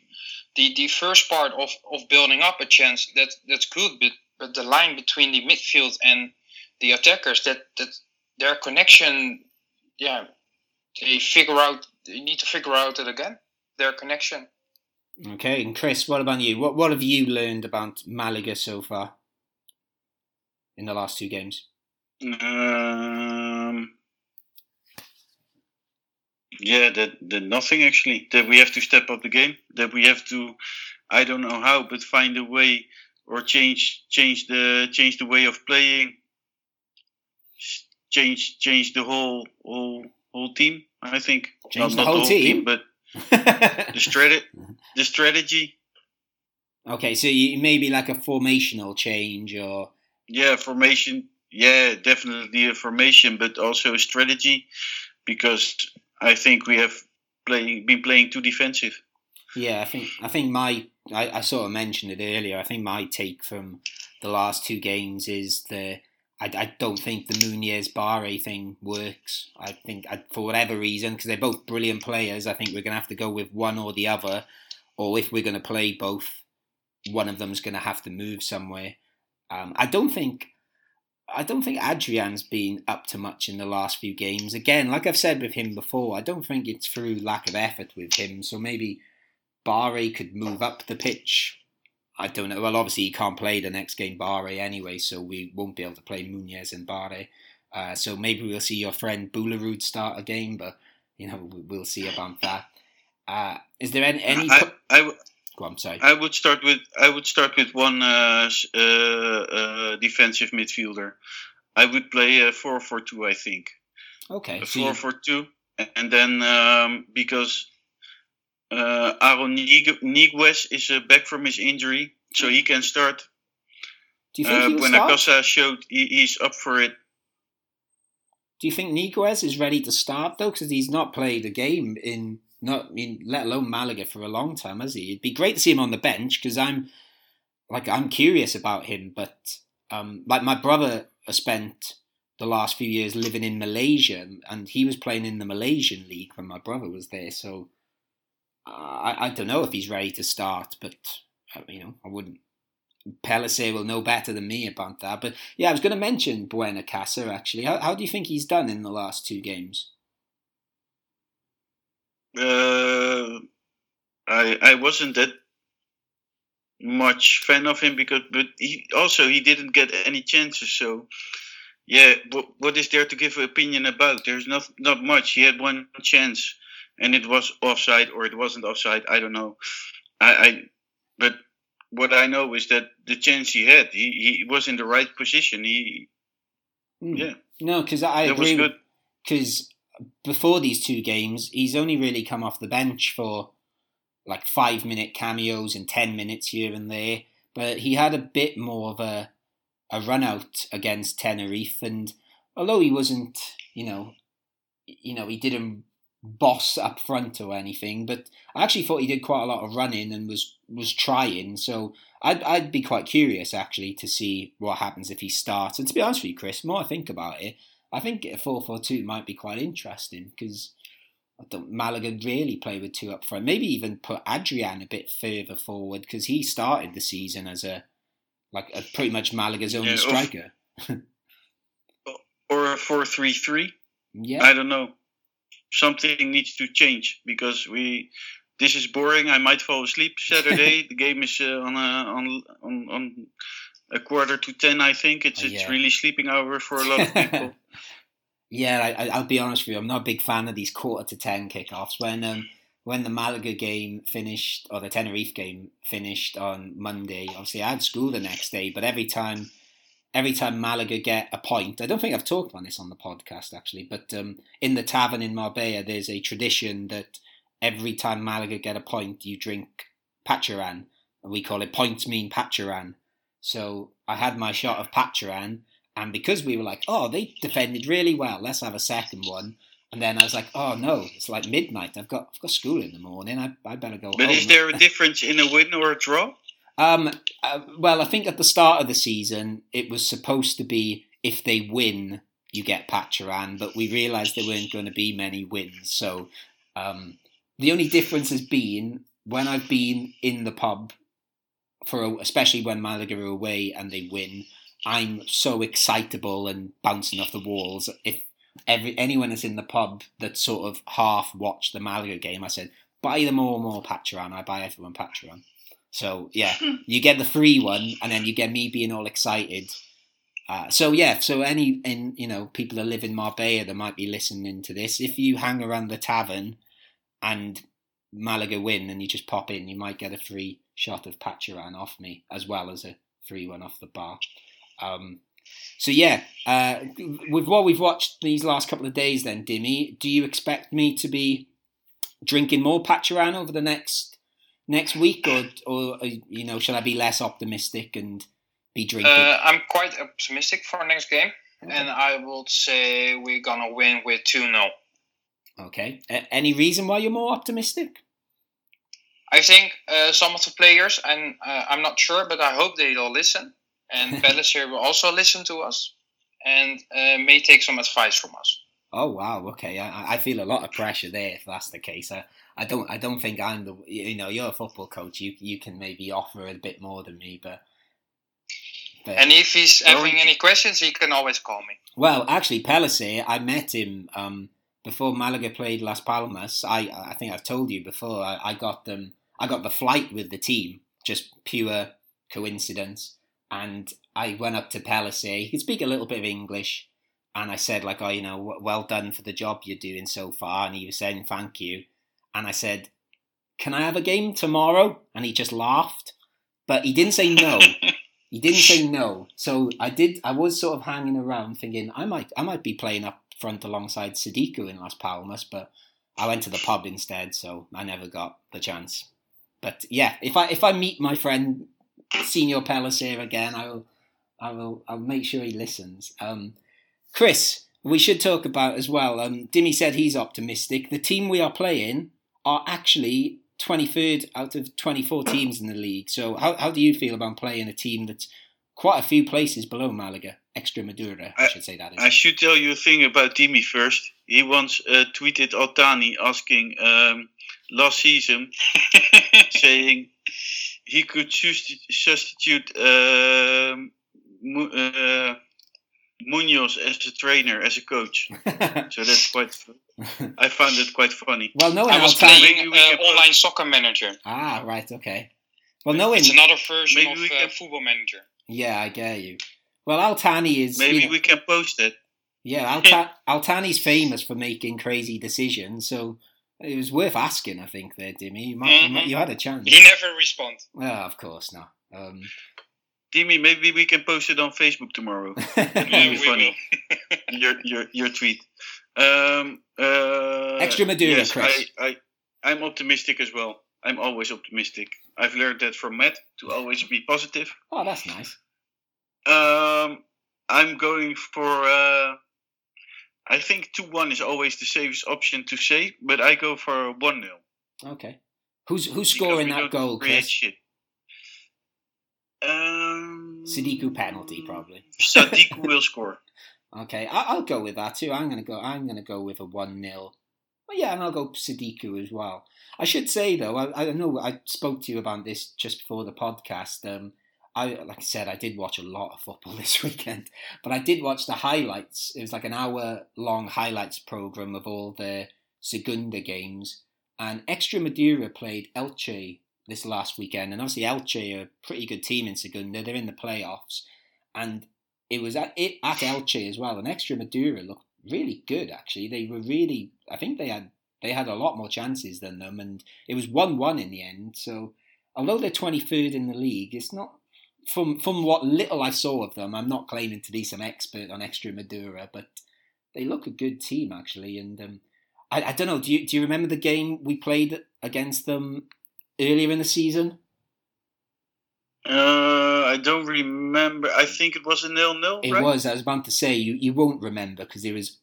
The the first part of, of building up a chance that that's good, but but the line between the midfield and the attackers that that their connection, yeah, they figure out. They need to figure out it again. Their connection. Okay, and Chris, what about you? What what have you learned about Malaga so far in the last two games? Um, yeah, that, that nothing actually. That we have to step up the game. That we have to, I don't know how, but find a way or change change the change the way of playing. Change change the whole whole whole team. I think change not, the, whole the, whole team, team but *laughs* the strategy the strategy. Okay, so you maybe like a formational change or yeah, formation. Yeah, definitely a formation, but also a strategy because I think we have playing been playing too defensive. Yeah, I think I think my I, I sort of mentioned it earlier. I think my take from the last two games is the I, I don't think the Muñoz Bare thing works. I think I, for whatever reason, because they're both brilliant players, I think we're going to have to go with one or the other. Or if we're going to play both, one of them's going to have to move somewhere. Um, I don't think I don't think Adrian's been up to much in the last few games. Again, like I've said with him before, I don't think it's through lack of effort with him. So maybe Bare could move up the pitch. I don't know. Well, obviously he can't play the next game Bare anyway, so we won't be able to play Muñoz and Bare. Uh, so maybe we'll see your friend Boulahroud start a game, but you know we'll see about that. Uh, is there any? any I, I, Go on, sorry. I would start with I would start with one uh, uh, uh, defensive midfielder. I would play a four four two. I think. Okay. A so two, and then um, because uh, Aaron Niguez is uh, back from his injury, so he can start. Do you think uh, Buenacasa showed he, he's up for it? Do you think Niguez is ready to start though? Because he's not played a game in not I mean, let alone Malaga for a long time, has he? It'd be great to see him on the bench because I'm like I'm curious about him, but um, like my brother spent the last few years living in Malaysia, and he was playing in the Malaysian league when my brother was there. So I, I don't know if he's ready to start, but uh, you know I wouldn't. Pellicer will know better than me about that. But yeah, I was going to mention Buenacasa actually. How, how do you think he's done in the last two games? Uh, I I wasn't that much fan of him because, but he also he didn't get any chances. So yeah, what what is there to give an opinion about? There's not not much. He had one chance, and it was offside or it wasn't offside. I don't know. I, I but what I know is that the chance he had, he, he was in the right position. He mm. yeah. No, because I that agree. Because before these two games, he's only really come off the bench for like five minute cameos and 10 minutes here and there. But he had a bit more of a, a run out against Tenerife. And although he wasn't, you know, you know, he didn't boss up front or anything, but I actually thought he did quite a lot of running and was, was trying. So I'd, I'd be quite curious actually to see what happens if he starts. And to be honest with you, Chris, more I think about it, I think a 4 4 2 might be quite interesting because I don't Malaga really play with two up front. Maybe even put Adrian a bit further forward because he started the season as a like a, pretty much Malaga's only yeah, striker. *laughs* or a 4 3 3. Yeah. I don't know. Something needs to change because we. This is boring. I might fall asleep Saturday. *laughs* the game is uh, on, a, on on on a quarter to ten. I think it's yeah. it's really sleeping hour for a lot of people. *laughs* yeah, I, will be honest with you. I'm not a big fan of these quarter to ten kickoffs. When um, when the Malaga game finished or the Tenerife game finished on Monday, obviously I had school the next day. But every time every time Malaga get a point, I don't think I've talked about this on the podcast actually, but um, in the tavern in Marbella, there's a tradition that every time Malaga get a point, you drink Pacharan. And we call it points mean Pacharan. So I had my shot of Pacharan, and because we were like, oh, they defended really well, let's have a second one. And then I was like, oh no, it's like midnight. I've got I've got school in the morning. I, I better go. But home. is there a *laughs* difference in a win or a draw? Um, uh, well, I think at the start of the season, it was supposed to be if they win, you get Pacharan, but we realised there weren't going to be many wins. So um, the only difference has been when I've been in the pub for, a, especially when Malaga are away and they win, I'm so excitable and bouncing off the walls. If every anyone is in the pub that sort of half watched the Malaga game, I said, buy them all more Pacharan. I buy everyone Pacharan. So yeah, *laughs* you get the free one, and then you get me being all excited. Uh, so yeah, so any in you know people that live in Marbella that might be listening to this, if you hang around the tavern and Malaga win, and you just pop in, you might get a free shot of Pacharan off me as well as a free one off the bar. Um, so yeah, uh, with what we've watched these last couple of days, then Dimmy, do you expect me to be drinking more Pacharan over the next next week, or or uh, you know, shall I be less optimistic and be drinking? Uh, I'm quite optimistic for next game, okay. and I would say we're gonna win with two 0 Okay. any reason why you're more optimistic? I think uh, some of the players, and uh, I'm not sure, but I hope they'll listen. And *laughs* Pellicer will also listen to us and uh, may take some advice from us. Oh wow, okay. I, I feel a lot of pressure there if that's the case. I, I don't I don't think I'm the you know you're a football coach. You you can maybe offer a bit more than me, but. but and if he's having any questions, he can always call me. Well, actually, Pellicer, I met him um, before Malaga played Las Palmas. I I think I've told you before. I, I got them. I got the flight with the team. Just pure coincidence. And I went up to Pellicer. He could speak a little bit of English and I said like, oh, you know, well done for the job you're doing so far, and he was saying thank you, and I said, can I have a game tomorrow? And he just laughed, but he didn't say no. *laughs* he didn't say no. So I did. I was sort of hanging around, thinking I might, I might be playing up front alongside Sadiku in Las Palmas, but I went to the pub instead, so I never got the chance. But yeah, if I if I meet my friend Senior Pellicer again, I will, I will, I'll make sure he listens. Um, Chris, we should talk about as well. Um, Dimmy said he's optimistic. The team we are playing are actually 23rd out of 24 teams in the league. So, how, how do you feel about playing a team that's quite a few places below Malaga? Extremadura, I, I should say that is. I should tell you a thing about Dimmy first. He once uh, tweeted Al-Thani asking um, last season, *laughs* saying he could substitute um, uh, Muñoz as a trainer, as a coach. *laughs* so that's quite. I found it quite funny. Well, no, I was playing uh, online soccer manager. Ah, right, okay. Well, no, it's another version of uh, can... football manager. Yeah, I get you. Well, Al-Thani is. Maybe you know, we can post it. Yeah, *laughs* Alta- Al-Thani's famous for making crazy decisions, so it was worth asking. I think there, Dimmy. You, might, mm-hmm. you had a chance. He never responded. Well, of course not. Um, Timmy, maybe we can post it on Facebook tomorrow. *laughs* It'd funny. *laughs* your your your tweet. Um, uh, Extremadura, yes, Chris. I, I I'm optimistic as well. I'm always optimistic. I've learned that from Matt to always be positive. Oh, that's nice. Um, I'm going for. Uh, I think two one is always the safest option to say, but I go for one 0 Okay. Who's who's scoring that goal, Chris? Shit. Um, Sadiku penalty probably. Sadiku will *laughs* score. Okay, I- will go with that too. I'm gonna go. I'm gonna go with a one 0 well, yeah, and I'll go Sadiku as well. I should say though, I, I know I spoke to you about this just before the podcast. Um, I like I said, I did watch a lot of football *laughs* this weekend, but I did watch the highlights. It was like an hour long highlights program of all the Segunda games, and Extremadura played Elche this last weekend, and obviously Elche are a pretty good team in Segunda. They're in the playoffs, and it was at it at Elche as well. And Extremadura looked really good actually. They were really, I think they had they had a lot more chances than them, and it was one one in the end. So although they're twenty third in the league, it's not from from what little I saw of them, I'm not claiming to be some expert on Extremadura, but they look a good team actually. And um, I, I don't know. Do you do you remember the game we played against them earlier in the season? Uh, I don't remember. I think it was a nil-nil. It right? was. I was about to say you you won't remember because it was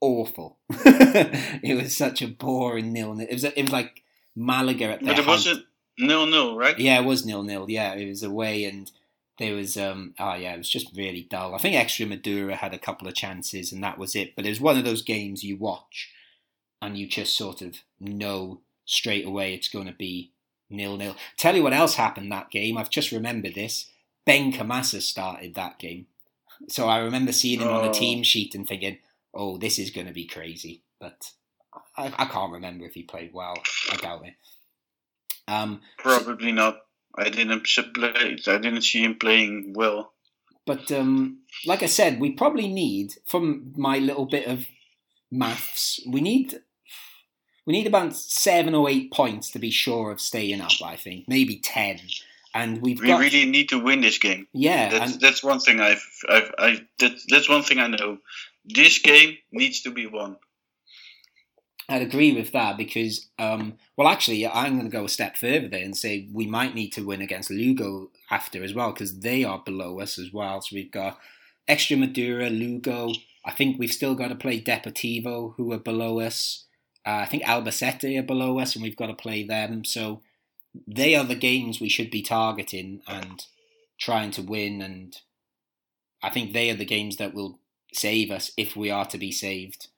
awful. *laughs* it was such a boring nil. It was it was like Malaga at But it wasn't nil-nil, right? Yeah, it was nil nil. Yeah, it was away and. There was um oh yeah, it was just really dull. I think extra Extremadura had a couple of chances and that was it. But it was one of those games you watch and you just sort of know straight away it's going to be nil nil. Tell you what else happened that game. I've just remembered this. Benkhemassa started that game, so I remember seeing him on the Oh. team sheet and thinking, "Oh, this is going to be crazy." But I, I can't remember if he played well. I doubt it. Um, Probably not. I didn't play. I didn't see him playing well. But um, like I said, we probably need, from my little bit of maths, we need we need about seven or eight points to be sure of staying up. I think maybe ten, and we've We got really need to win this game. yeah, That's and, that's one thing I've I've I that, that's one thing I know. This game needs to be won. I'd agree with that because, um, well, actually, I'm going to go a step further there and say we might need to win against Lugo after as well because they are below us as well. So we've got Extremadura, Lugo. I think we've still got to play Deportivo, who are below us. Uh, I think Albacete are below us, and we've got to play them. So they are the games we should be targeting and trying to win. And I think they are the games that will save us if we are to be saved.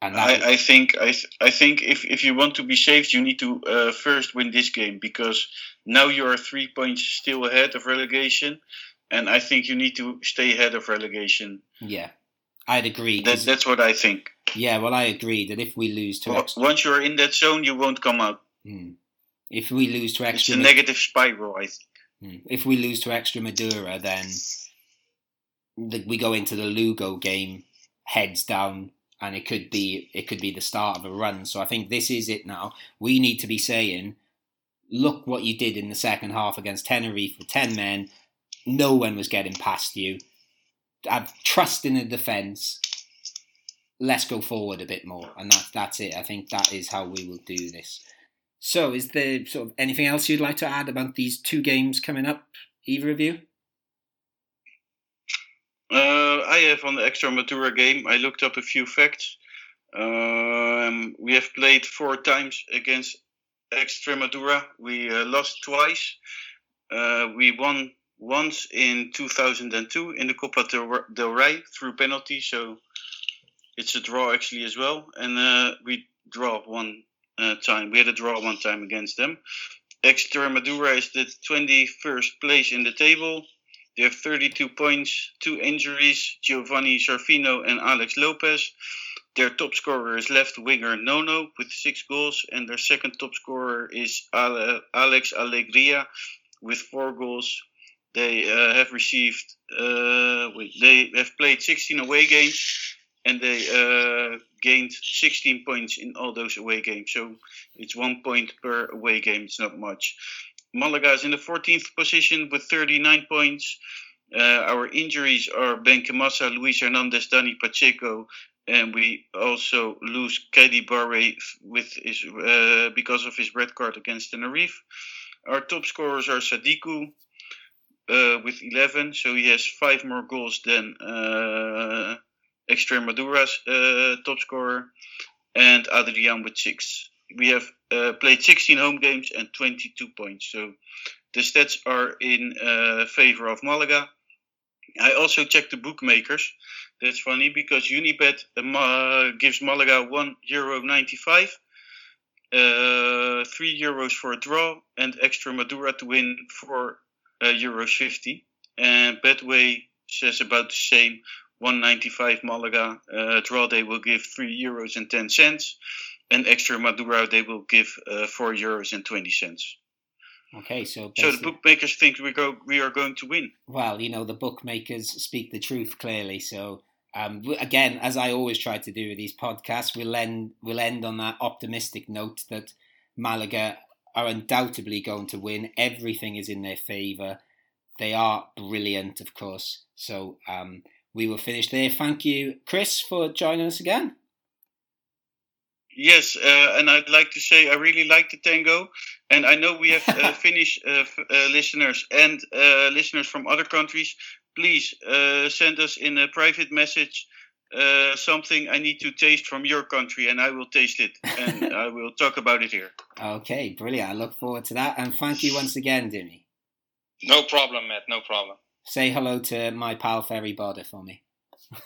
And I, I think I th- I think if, if you want to be saved, you need to uh, first win this game because now you are three points still ahead of relegation, and I think you need to stay ahead of relegation. Yeah, I'd agree. That, that's what I think. yeah, well, I agree that if we lose to ex- Once you're in that zone, you won't come out. Hmm. if we lose to It's extra a negative spiral. I think. Hmm. if we lose to Extremadura, then the, we go into the Lugo game heads down, and it could be it could be the start of a run. So I think this is it now. We need to be saying, look what you did in the second half against Tenerife with ten men. No one was getting past you. Have trust in the defence. Let's go forward a bit more, and that's that's it. I think that is how we will do this. So, is there sort of anything else you'd like to add about these two games coming up? Either of you? Uh, I have on the Extremadura game. I looked up a few facts. Um, we have played four times against Extremadura. We uh, lost twice. Uh, we won once in 2002 in the Copa del, Rey through penalty, so it's a draw actually as well. And uh, we draw one uh, time. We had a draw one time against them. Extremadura is the 21st place in the table. They have 32 points, two injuries, Giovanni Zarfino and Alex Lopez. Their top scorer is left winger Nono with six goals, and their second top scorer is Ale- Alex Alegria with four goals. They uh, have received, uh, wait, they have played 16 away games, and they uh, gained 16 points in all those away games. So it's one point per away game. It's not much. Malaga is in the 14th position with 39 points. Uh, our injuries are Benkhemassa, Luis Hernandez, Dani Pacheco, and we also lose Keidi Bare with his uh, because of his red card against Tenerife. Our top scorers are Sadiku uh, with 11, so he has five more goals than uh, Extremadura's uh, top scorer, and Adrian with six. We have uh, played 16 home games and 22 points, so the stats are in uh, favor of Malaga. I also checked the bookmakers. That's funny because Unibet uh, gives Malaga one euro ninety-five, uh, three euros for a draw, and Extremadura to win four uh, euros fifty. And Betway says about the same. 195 Malaga uh, draw they will give 3 euros and 10 cents and Extremadura they will give uh, 4 euros and 20 cents Okay, so so the bookmakers think we go we are going to win well, you know, the bookmakers speak the truth clearly. So, um, again, as I always try to do with these podcasts, we'll end we'll end on that optimistic note that Malaga are undoubtedly going to win. Everything is in their favour. they are brilliant, of course. So um, we will finish there. Thank you, Chris, for joining us again. Yes, uh, and I'd like to say I really like the tango, and I know we have uh, *laughs* Finnish uh, uh listeners and uh, listeners from other countries. Please uh, send us in a private message Uh, something I need to taste from your country, and I will taste it, and *laughs* I will talk about it here. Okay, brilliant. I look forward to that, and thank you once again, Dimmy. No problem, Matt. No problem. Say hello to my pal Ferry Border for me.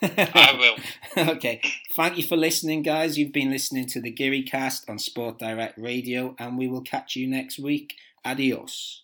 I will. *laughs* okay. Thank you for listening, guys. You've been listening to the Geary Cast on Sport Direct Radio, and we will catch you next week. Adios.